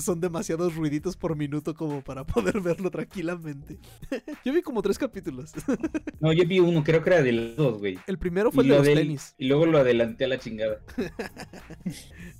A: Son demasiados ruiditos por minuto como para poder verlo tranquilamente. Yo vi como tres capítulos.
C: No, yo vi uno, creo que era de los dos, güey.
A: El primero fue
C: Y,
A: el de
C: lo
A: los
C: del-
A: tenis.
C: y luego lo adelanté a la chingada.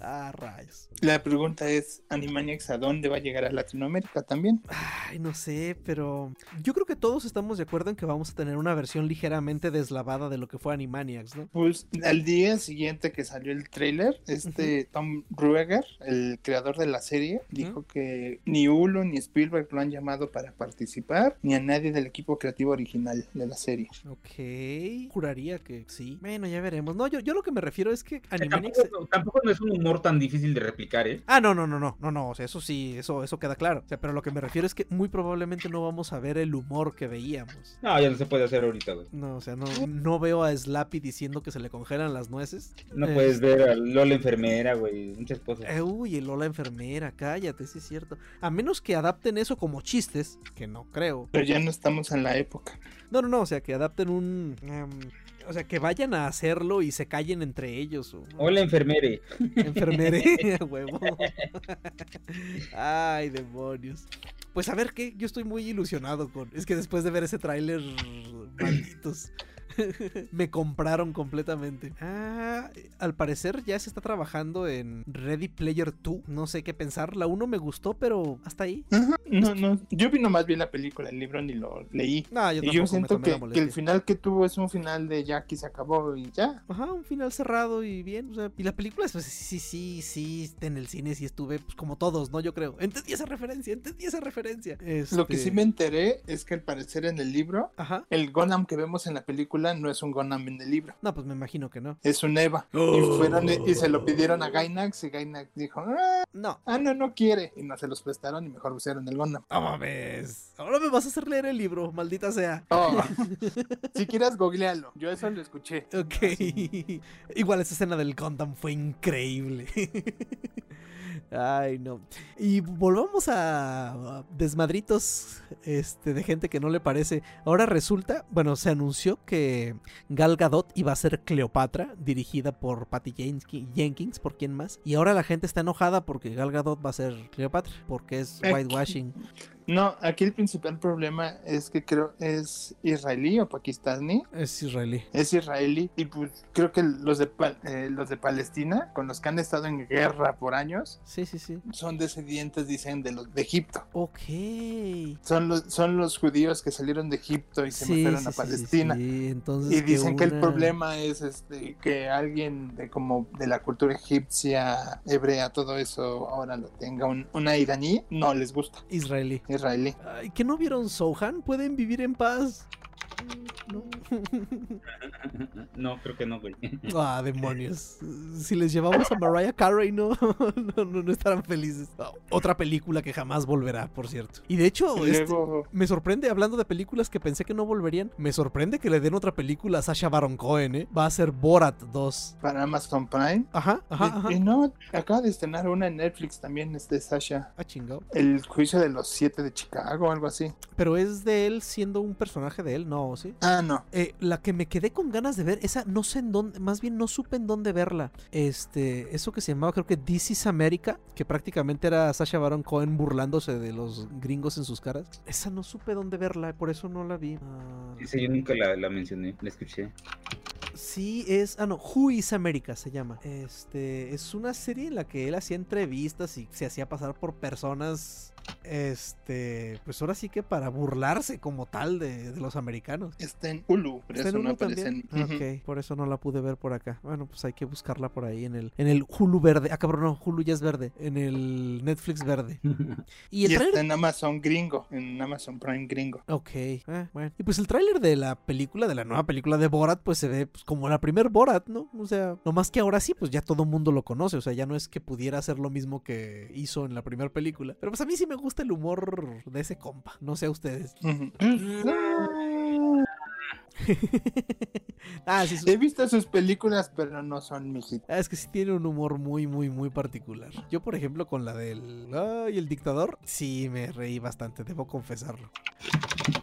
A: Ah, rayos.
B: La pregunta es, ¿Animaniacs a dónde va a llegar a Latinoamérica también?
A: Ay, no sé, pero yo creo que todos estamos de acuerdo en que vamos a tener una versión ligeramente deslavada de lo que fue Animaniacs, ¿no?
B: Pues al día siguiente que salió el tráiler, este Tom Ruegger, el creador de la serie, dijo que ni Hulu ni Spielberg lo han llamado para participar, ni a nadie del equipo creativo original de la serie.
A: Ok. Juraría que sí. Bueno, ya veremos. No, yo, yo lo que me refiero es que Animaniacs...
C: tampoco, tampoco no es un humor tan difícil de replicar, ¿eh?
A: Ah, no, no, no, no, no, no, o sea, eso sí, eso, eso queda claro. O sea, pero lo que me refiero es que muy probablemente no vamos a ver el humor que veíamos.
C: No, ya no se puede hacer ahorita, güey.
A: No, o sea, no, no veo a Slappy diciendo que se le congelan las nueces.
C: No
A: Eh,
C: puedes ver a Lola enfermera, güey, muchas cosas.
A: Eh, uy, el Lola enfermera, cállate, sí es cierto. A menos que adapten eso como chistes, que no creo.
B: Pero ya no estamos en la época.
A: No, no, no, o sea, que adapten un... em, o sea, que vayan a hacerlo y se callen entre ellos. O,
C: Hola enfermere.
A: Enfermeré, a huevo. Ay, demonios. Pues a ver qué, yo estoy muy ilusionado con. Es que después de ver ese tráiler, malditos. Me compraron completamente. Ah, al parecer ya se está trabajando en Ready Player 2. No sé qué pensar. La 1 me gustó, pero hasta ahí.
B: Ajá, No, no, yo vi nomás vi la película, el libro ni lo leí.
A: No, yo
B: Y yo
A: me
B: siento que, que el final que tuvo es un final de ya que se acabó y ya.
A: Ajá, un final cerrado y bien. O sea, y la película, pues sí, sí, sí, en el cine sí estuve, pues como todos, ¿no? Yo creo. Entendí esa referencia, entendí esa referencia.
B: Lo que
A: Este,
B: sí me enteré es que al parecer en el libro,
A: Ajá.
B: el Gonam que vemos en la película no es un Gonam en el libro,
A: No, pues me imagino que no.
B: es un Eva.
A: Oh.
B: Y fueron y se lo pidieron a Gainax y Gainax dijo, ah,
A: No.
B: ah, no, no quiere. Y no se los prestaron y mejor usaron el Gonam.
A: No mames. Ahora me vas a hacer leer el libro, maldita sea.
B: Oh, si quieres googlealo, yo eso lo escuché.
A: Ok. Igual esa escena del Gundam fue increíble. Ay, no. Y volvamos a desmadritos este, de gente que no le parece. Ahora resulta, bueno, se anunció que Gal Gadot iba a ser Cleopatra, dirigida por Patty Jenki- Jenkins, por quién más. Y ahora la gente está enojada porque Gal Gadot va a ser Cleopatra, porque es whitewashing.
B: No, aquí el principal problema es que creo es israelí o pakistaní.
A: Es israelí.
B: Es israelí y pues creo que los de, eh, los de Palestina, con los que han estado en guerra por años,
A: Sí, sí, sí.
B: son descendientes, dicen, de los de Egipto.
A: Ok.
B: Son los, son los judíos que salieron de Egipto y se
A: Sí, sí,
B: a Palestina.
A: sí. Entonces
B: Y dicen que el problema es este que alguien de como de la cultura egipcia, hebrea, todo eso ahora lo tenga un, una iraní, no les gusta.
A: Israelí.
B: Israelí.
A: Ay, ¿que no vieron Sohan? Pueden vivir en paz. No.
C: No, creo que no, güey.
A: Ah, demonios. Si les llevamos a Mariah Carey, no, no, no, no estarán felices. Otra película que jamás volverá, por cierto. Y de hecho, este, me sorprende, hablando de películas que pensé que no volverían, me sorprende que le den otra película a Sasha Baron Cohen, ¿eh? Va a ser Borat 2.
B: para Amazon Prime.
A: Ajá, ajá,
B: Y-
A: ajá.
B: Y, no, acaba de estrenar una en Netflix también, es de Sasha.
A: Ah, chingado.
B: El juicio de los siete de Chicago, algo así.
A: Pero es de él siendo un personaje de él, ¿no? ¿Sí?
B: Ah, no.
A: Eh, la que me quedé con ganas de ver, esa no sé en dónde, más bien no supe en dónde verla. Este, eso que se llamaba creo que This is America, que prácticamente era Sasha Baron Cohen burlándose de los gringos en sus caras. Esa no supe dónde verla, por eso no la vi. Ah,
C: Esa yo nunca la, la mencioné, la escuché.
A: sí, es, ah no, Who is America se llama. Este, es una serie en la que él hacía entrevistas y se hacía pasar por personas este, pues ahora sí que para burlarse como tal de, de los americanos.
B: Está en Hulu, por
A: ¿Está en
B: eso no
A: Hulu
B: aparece
A: también?
B: en... Ujú.
A: Ok, por eso no la pude ver por acá. Bueno, pues hay que buscarla por ahí en el, en el Hulu verde. Ah, cabrón, no, Hulu ya es verde. En el Netflix verde. Y
B: Y,
A: el
B: está
A: trailer.
B: en Amazon gringo, en Amazon Prime gringo.
A: Ok, eh, bueno. Y pues el tráiler de la película, de la nueva película de Borat, pues se ve pues, como la primer Borat, ¿no? O sea, nomás que ahora sí, pues ya todo mundo lo conoce. O sea, ya no es que pudiera hacer lo mismo que hizo en la primera película. Pero pues a mí sí me gusta el humor de ese compa. No sé a ustedes. Ah, sí, su-
B: He visto sus películas, pero no son mi hit.
A: Ah, Es que sí tiene un humor muy, muy, muy particular. Yo, por ejemplo, con la del... Ay, el dictador, sí me reí bastante, debo confesarlo.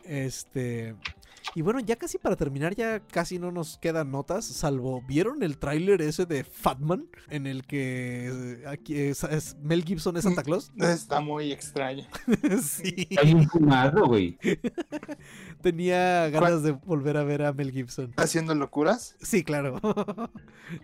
A: Este... Y bueno, ya casi para terminar, ya casi no nos quedan notas, salvo, ¿vieron el tráiler ese de Fatman? En el que aquí es- es- Mel Gibson es Santa Claus.
B: Está muy extraño.
A: sí,
C: Está bien fumado, güey.
A: tenía ganas de volver a ver a Mel Gibson.
B: Haciendo locuras.
A: Sí, claro.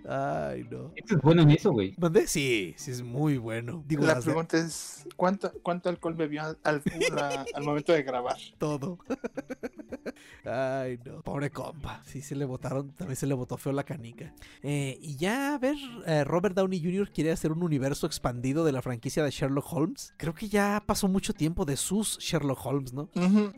A: Ay, no.
C: Es bueno en eso, güey.
A: ¿Mandé? Sí, sí es muy bueno. Digo,
B: La
A: de-
B: pregunta es, ¿cuánto, cuánto alcohol bebió al, al- la- al momento de grabar?
A: todo. Ay, no. Pobre compa. Sí, se le botaron. También se le botó feo la canica. Eh, y ya, a ver, eh, Robert Downey Jr. quiere hacer un universo expandido de la franquicia de Sherlock Holmes. Creo que ya pasó mucho tiempo de sus Sherlock Holmes, ¿no?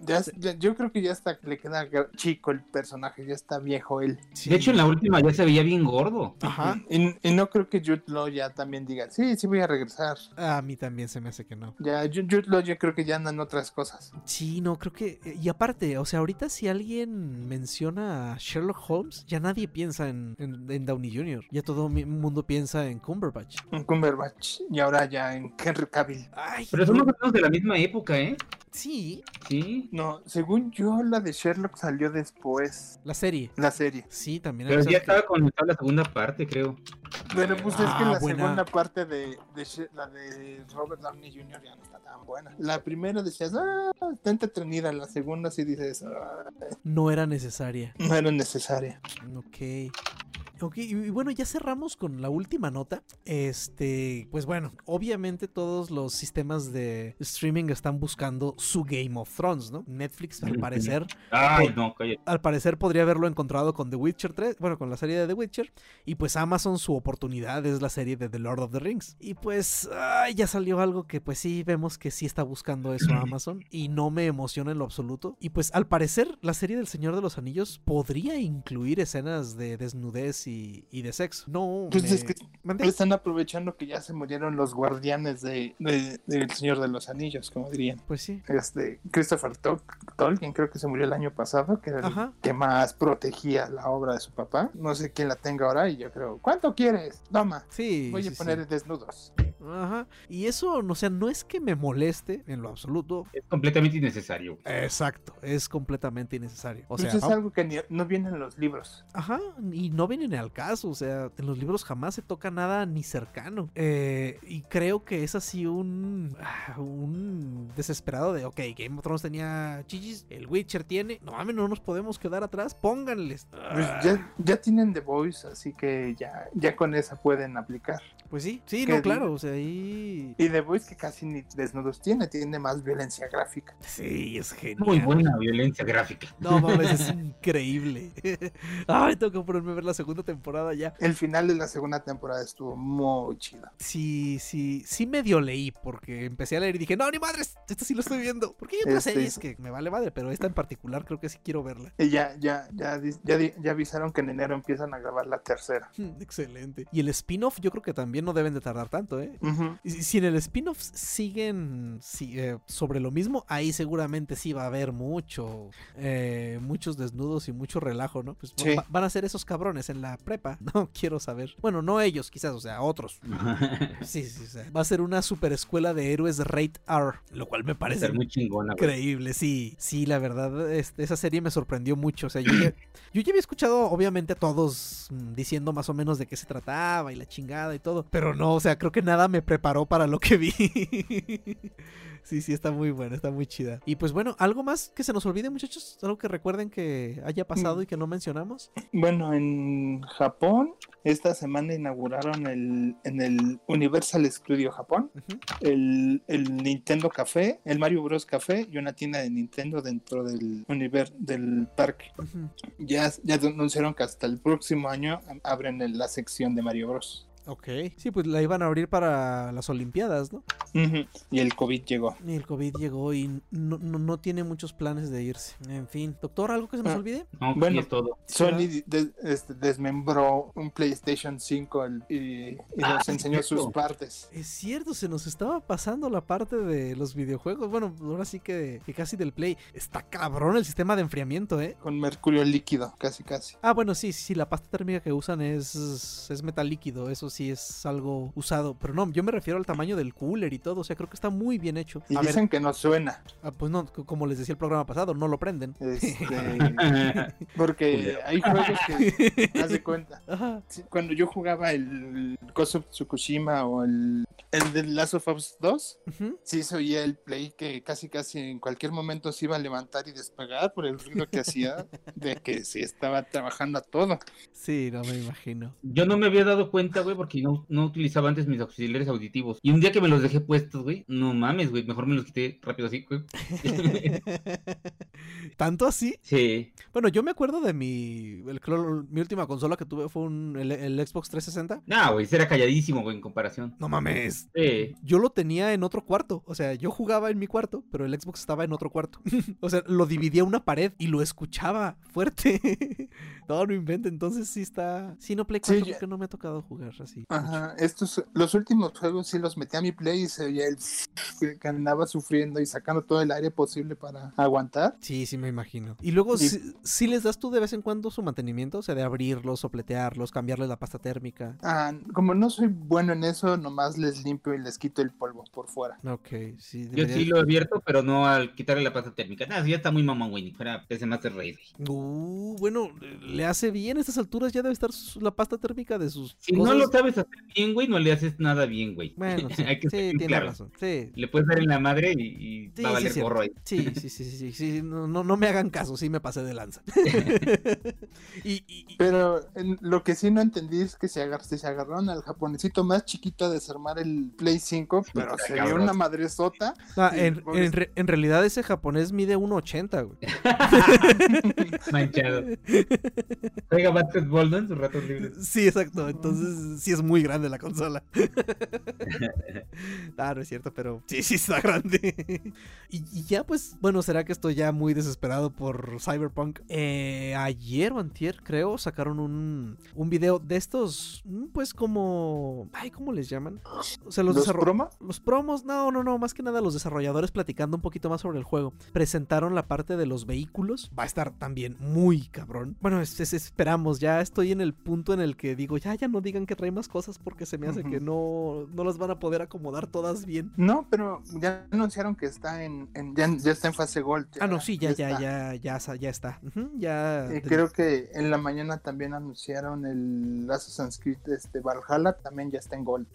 B: Ya, ya- yo creo que ya está, le queda chico el personaje, ya está viejo él.
A: Sí.
C: De hecho, en la última ya se veía bien gordo.
A: Ajá.
B: Y, y no creo que Jude Law ya también diga, sí, sí voy a regresar.
A: A mí también se me hace que no.
B: Ya, Ju- Jude Law yo creo que ya andan otras cosas.
A: Sí, no, creo que... eh, Y aparte, o sea, ahorita si alguien menciona a Sherlock Holmes, ya nadie piensa en, en- en Downey Jr. Ya todo el mundo piensa en Cumberbatch.
B: En Cumberbatch y ahora ya en Henry Cavill.
A: Ay,
C: Pero son más o menos de la misma época, ¿eh?
A: Sí,
C: Sí.
B: No, según yo, la de Sherlock salió después,
A: la serie.
B: la serie.
A: Sí, también.
C: Pero ya
A: que-
C: estaba cuando estaba la segunda parte, creo.
B: Pero pues es que
A: Ah,
B: la
A: buena.
B: segunda parte de, la de Robert Downey Jr. ya no está tan buena. La primera decías, ah, está entretenida. La segunda sí dices, ah,
A: no era necesaria.
B: no era necesaria.
A: Ok. Ok, y bueno, ya cerramos con la última nota. Este, pues bueno, obviamente todos los sistemas de streaming están buscando su Game of Thrones, ¿no? Netflix, al parecer,
C: Ay, no, cállate.
A: al parecer podría haberlo encontrado con The Witcher 3, bueno, con la serie de The Witcher, y pues Amazon su oportunidad es la serie de The Lord of the Rings. Y pues ay, ya salió algo que pues sí vemos que sí está buscando eso Amazon y no me emociona en lo absoluto. Y pues al parecer la serie del Señor de los Anillos podría incluir escenas de desnudez y, y de sexo. No,
B: Pues
A: me-
B: es que
A: ¿Mandé?
B: están aprovechando que ya se murieron los guardianes de, de- del Señor de los Anillos, como dirían.
A: Pues sí.
B: Este, Christopher Tol- Tolkien, creo que se murió el año pasado, que era el que más protegía la obra de su papá. No sé quién la tenga ahora y yo creo, ¿cuánto quieres? Toma,
A: Sí.
B: voy
A: sí,
B: a
A: sí.
B: poner desnudos.
A: Ajá. Y eso, o sea, no es que me moleste en lo absoluto.
C: Es completamente innecesario.
A: Exacto, es completamente innecesario. O sea,
B: Pues es algo que ni- no viene en los libros.
A: Ajá, y no al caso, o sea, en los libros jamás se toca nada ni cercano. Eh, y creo que es así un, ah, un desesperado de, ok, Game of Thrones tenía chichis, el Witcher tiene, no mames, no nos podemos quedar atrás, pónganles.
B: Pues ya, ya tienen The Voice, así que ya, ya con esa pueden aplicar.
A: Pues sí, sí, no, claro, o sea, ahí...
B: Y The Voice que casi ni desnudos tiene, tiene más violencia gráfica.
A: Sí, es genial.
C: Muy buena violencia gráfica.
A: No mames, es increíble. Ay, tengo que ponerme a ver la segunda temporada ya.
B: El final de la segunda temporada estuvo muy chido.
A: Sí, sí, sí medio leí porque empecé a leer y dije, no, ni madres, esta sí lo estoy viendo. Porque hay otras
B: Este-
A: series que me vale madre, pero esta en particular creo que sí quiero verla.
B: Y ya, ya, ya, ya, ya avisaron que en enero empiezan a grabar la tercera.
A: Excelente. Y el spin-off yo creo que también no deben de tardar tanto, ¿eh? Y Si en el spin-off siguen si- eh, sobre lo mismo, ahí seguramente sí va a haber mucho, eh, muchos desnudos y mucho relajo, ¿no? Pues
B: Sí.
A: va- van a ser esos cabrones en la prepa, no quiero saber. Bueno, no ellos, quizás, o sea, otros. Sí, sí, o sea, va a ser una super escuela de héroes rate R, lo cual me parece
C: muy chingona,
A: increíble, sí, sí, la verdad, este, esa serie me sorprendió mucho, o sea, yo ya, yo ya había escuchado obviamente a todos mm, diciendo más o menos de qué se trataba y la chingada y todo, pero no, o sea, creo que nada me preparó para lo que vi. Sí, sí, está muy buena, está muy chida. Y pues bueno, ¿algo más que se nos olvide, muchachos? ¿Algo que recuerden que haya pasado y que no mencionamos?
B: Bueno, en Japón, esta semana inauguraron el, en el Universal Studio Japón el, el Nintendo Café, el Mario Bros. Café y una tienda de Nintendo dentro del univer del parque. Ya, ya anunciaron que hasta el próximo año abren la sección de Mario Bros.
A: Ok. Sí, pues la iban a abrir para las Olimpiadas, ¿no?
B: Y el COVID llegó.
A: Y el COVID llegó y no, no, no tiene muchos planes de irse. En fin, doctor, ¿algo que se nos
B: Ah.
A: olvide?
C: No,
B: Bueno.
C: todo.
B: Sony de- este, desmembró un PlayStation 5 el- y, y
C: Ah,
B: nos
C: sí,
B: enseñó sus partes.
A: Es cierto, se nos estaba pasando la parte de los videojuegos. Bueno, ahora sí que, que casi del play. Está cabrón el sistema de enfriamiento, ¿eh?
B: Con mercurio líquido, casi casi.
A: Ah, bueno, sí, sí, la pasta térmica que usan es, es metal líquido. Eso sí es algo usado. Pero no, yo me refiero al tamaño del cooler y todo. O sea, creo que está muy bien hecho.
B: Y
A: A ver,
B: dicen que no suena.
A: ah, pues no, como les decía el programa pasado, no lo prenden.
B: Este, porque hay juegos que, haz de cuenta,
A: Ajá.
B: cuando yo jugaba el Ghost of Tsukushima o el, el de Last of Us 2,
A: Ujú.
B: sí se oía el play que casi casi en cualquier momento se iba a levantar y despegar por el ruido que hacía de que sí estaba trabajando a todo.
A: Sí, no me imagino.
C: Yo no me había dado cuenta, güey, porque no, no utilizaba antes mis auxiliares auditivos. Y un día que me los dejé puestos, güey, no mames, güey, mejor me los quité rápido así, güey.
A: ¿Tanto así?
C: Sí.
A: Bueno, yo me acuerdo de mi. el- mi última consola que tuve fue un, el, el Xbox 360.
C: No, güey, era calladísimo, güey, en comparación.
A: No mames.
C: Sí.
A: Yo lo tenía en otro cuarto. O sea, yo jugaba en mi cuarto, pero el Xbox estaba en otro cuarto. o sea, lo dividía una pared y lo escuchaba fuerte. no, no invente. Entonces sí está. Sí, no Play
B: Sí,
A: 4
B: ya-
A: porque no me ha tocado jugar así.
B: Ajá, estos, los últimos juegos sí los metí a mi play y se oía el que andaba sufriendo y sacando todo el aire posible para aguantar.
A: Sí, sí me imagino. Y luego, si, si les das tú de vez en cuando su mantenimiento, o sea, de abrirlos, sopletearlos, cambiarles la pasta térmica.
B: Ah, como no soy bueno en eso, nomás les limpio y les quito el polvo por fuera.
A: Ok, sí.
C: Yo sí lo he abierto, pero no al quitarle la pasta térmica. Sí, ya está muy mamón, güey, ni fuera ese Master Race.
A: Uh, bueno, le hace bien a estas alturas, ya debe estar su- la pasta térmica de sus
C: Si no lo sabes hacer bien, güey, no le haces nada bien, güey.
A: Bueno, sí,
C: Hay que
A: sí, tiene
C: claro.
A: razón. Sí,
C: Le puedes dar en la madre y, y
A: Sí,
C: va a
A: sí,
C: valer
A: cierto.
C: gorro ahí.
A: sí, sí, sí, sí, sí, sí, no, no, no me hagan caso, sí me pasé de lanza. y, y- y-
B: Pero en- lo que sí no entendí es que se, agar- se agarraron al japonesito más chiquito a desarmar el Play 5, pero se dio
C: cabrón.
B: una madresota. sí,
A: en,
B: pobres-
A: en re- en realidad ese japonés mide 1.80, güey.
C: Manchado. ¿no? En sus ratos libres.
A: Sí, exacto. Entonces sí es muy grande la consola. ah, no es cierto, pero sí, sí está grande. y, y ya, pues, bueno, será que estoy ya muy desesperado por Cyberpunk. Eh, ayer o antier, creo, sacaron un, un video de estos, mm, pues como... Ay, ¿cómo les llaman? O sea, los,
B: ¿Los
A: desarro-
B: promo?
A: los promos, no, no, no, más que nada los desarrolladores platicando un poquito más sobre el juego. Presentaron la parte de los vehículos. Va a estar también muy cabrón. Bueno, es- es- esperamos, ya estoy en el punto en el que digo, ya, ya no digan que trae cosas porque se me hace que no, no las van a poder acomodar todas bien.
B: No, pero ya anunciaron que está en, en- ya, ya está en fase Gold.
A: Ah, no, sí, ya, ya, ya, ya, ya está. Ya.
B: Y creo que en la mañana también anunciaron el Assassin's Creed este, Valhalla, también ya está en Gold.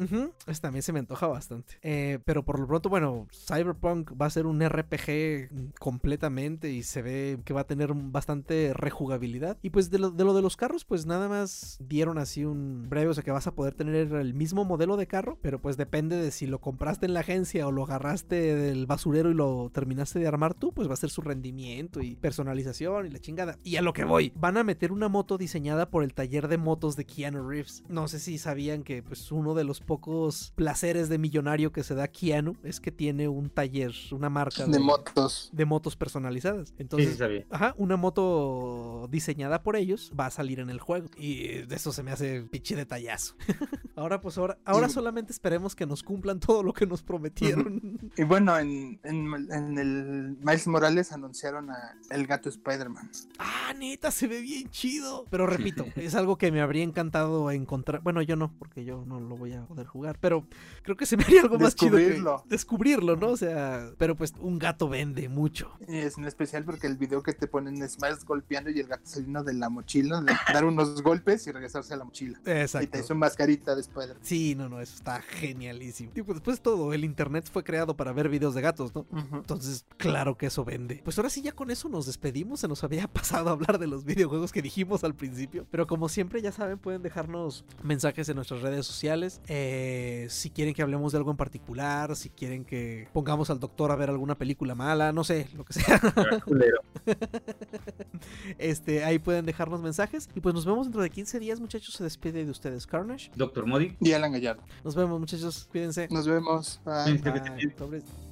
A: Ese también se me antoja bastante. Eh, pero por lo pronto, bueno, Cyberpunk va a ser un RPG completamente y se ve que va a tener bastante rejugabilidad. Y pues de lo, de lo de los carros, pues nada más dieron así un breve, o sea que vas a poder tener el mismo modelo de carro, pero pues depende de si lo compraste en la agencia o lo agarraste del basurero y lo terminaste de armar tú, pues va a ser su rendimiento y personalización y la chingada. Y a lo que voy, van a meter una moto diseñada por el taller de motos de Keanu Reeves. No sé si sabían que pues uno de los pocos placeres de millonario que se da Keanu es que tiene un taller, una marca
B: De motos.
A: de motos personalizadas.
C: Sí,
A: Entonces,
C: sí sabía.
A: Ajá, una moto diseñada por ellos va a salir en el juego. Y de eso se me hace pinche detallazo. ahora, pues ahora, ahora
B: Y-
A: solamente esperemos que nos cumplan todo lo que nos prometieron.
B: Y bueno, en, en, en el Miles Morales anunciaron a el gato Spider-Man.
A: ah, neta, se ve bien chido. Pero repito, es algo que me habría encantado encontrar. Bueno, yo no, porque yo no lo voy a poder jugar. Pero creo que se me haría algo más chido.
B: Descubrirlo.
A: descubrirlo, ¿no? O sea, pero pues un gato vende mucho.
B: Y es en especial porque el video que te ponen es Miles golpeando y el gato saliendo de la mochila, de dar unos golpes y regresarse a la mochila. Y
A: Exacto.
B: te hizo mascarita de Spider-Man.
A: Sí, no, no, eso está genialísimo. Y pues después de todo, el internet fue creado para ver videos de gatos, ¿no? Entonces, claro que eso vende. Pues ahora sí, ya con eso nos despedimos. Se nos había pasado a hablar de los videojuegos que dijimos al principio. Pero como siempre, ya saben, pueden dejarnos mensajes en nuestras redes sociales. Eh, si quieren que hablemos de algo en particular, si quieren que pongamos al doctor a ver alguna película mala, no sé, lo que sea. Este, ahí pueden dejarnos mensajes. Y pues nos vemos dentro de 15 días, muchachos. Se despide de ustedes, Carnage.
C: Doctor Modi.
B: Y Alan Gallardo.
A: Nos vemos, muchachos. Cuídense.
B: Nos vemos. Bye.
A: Bye.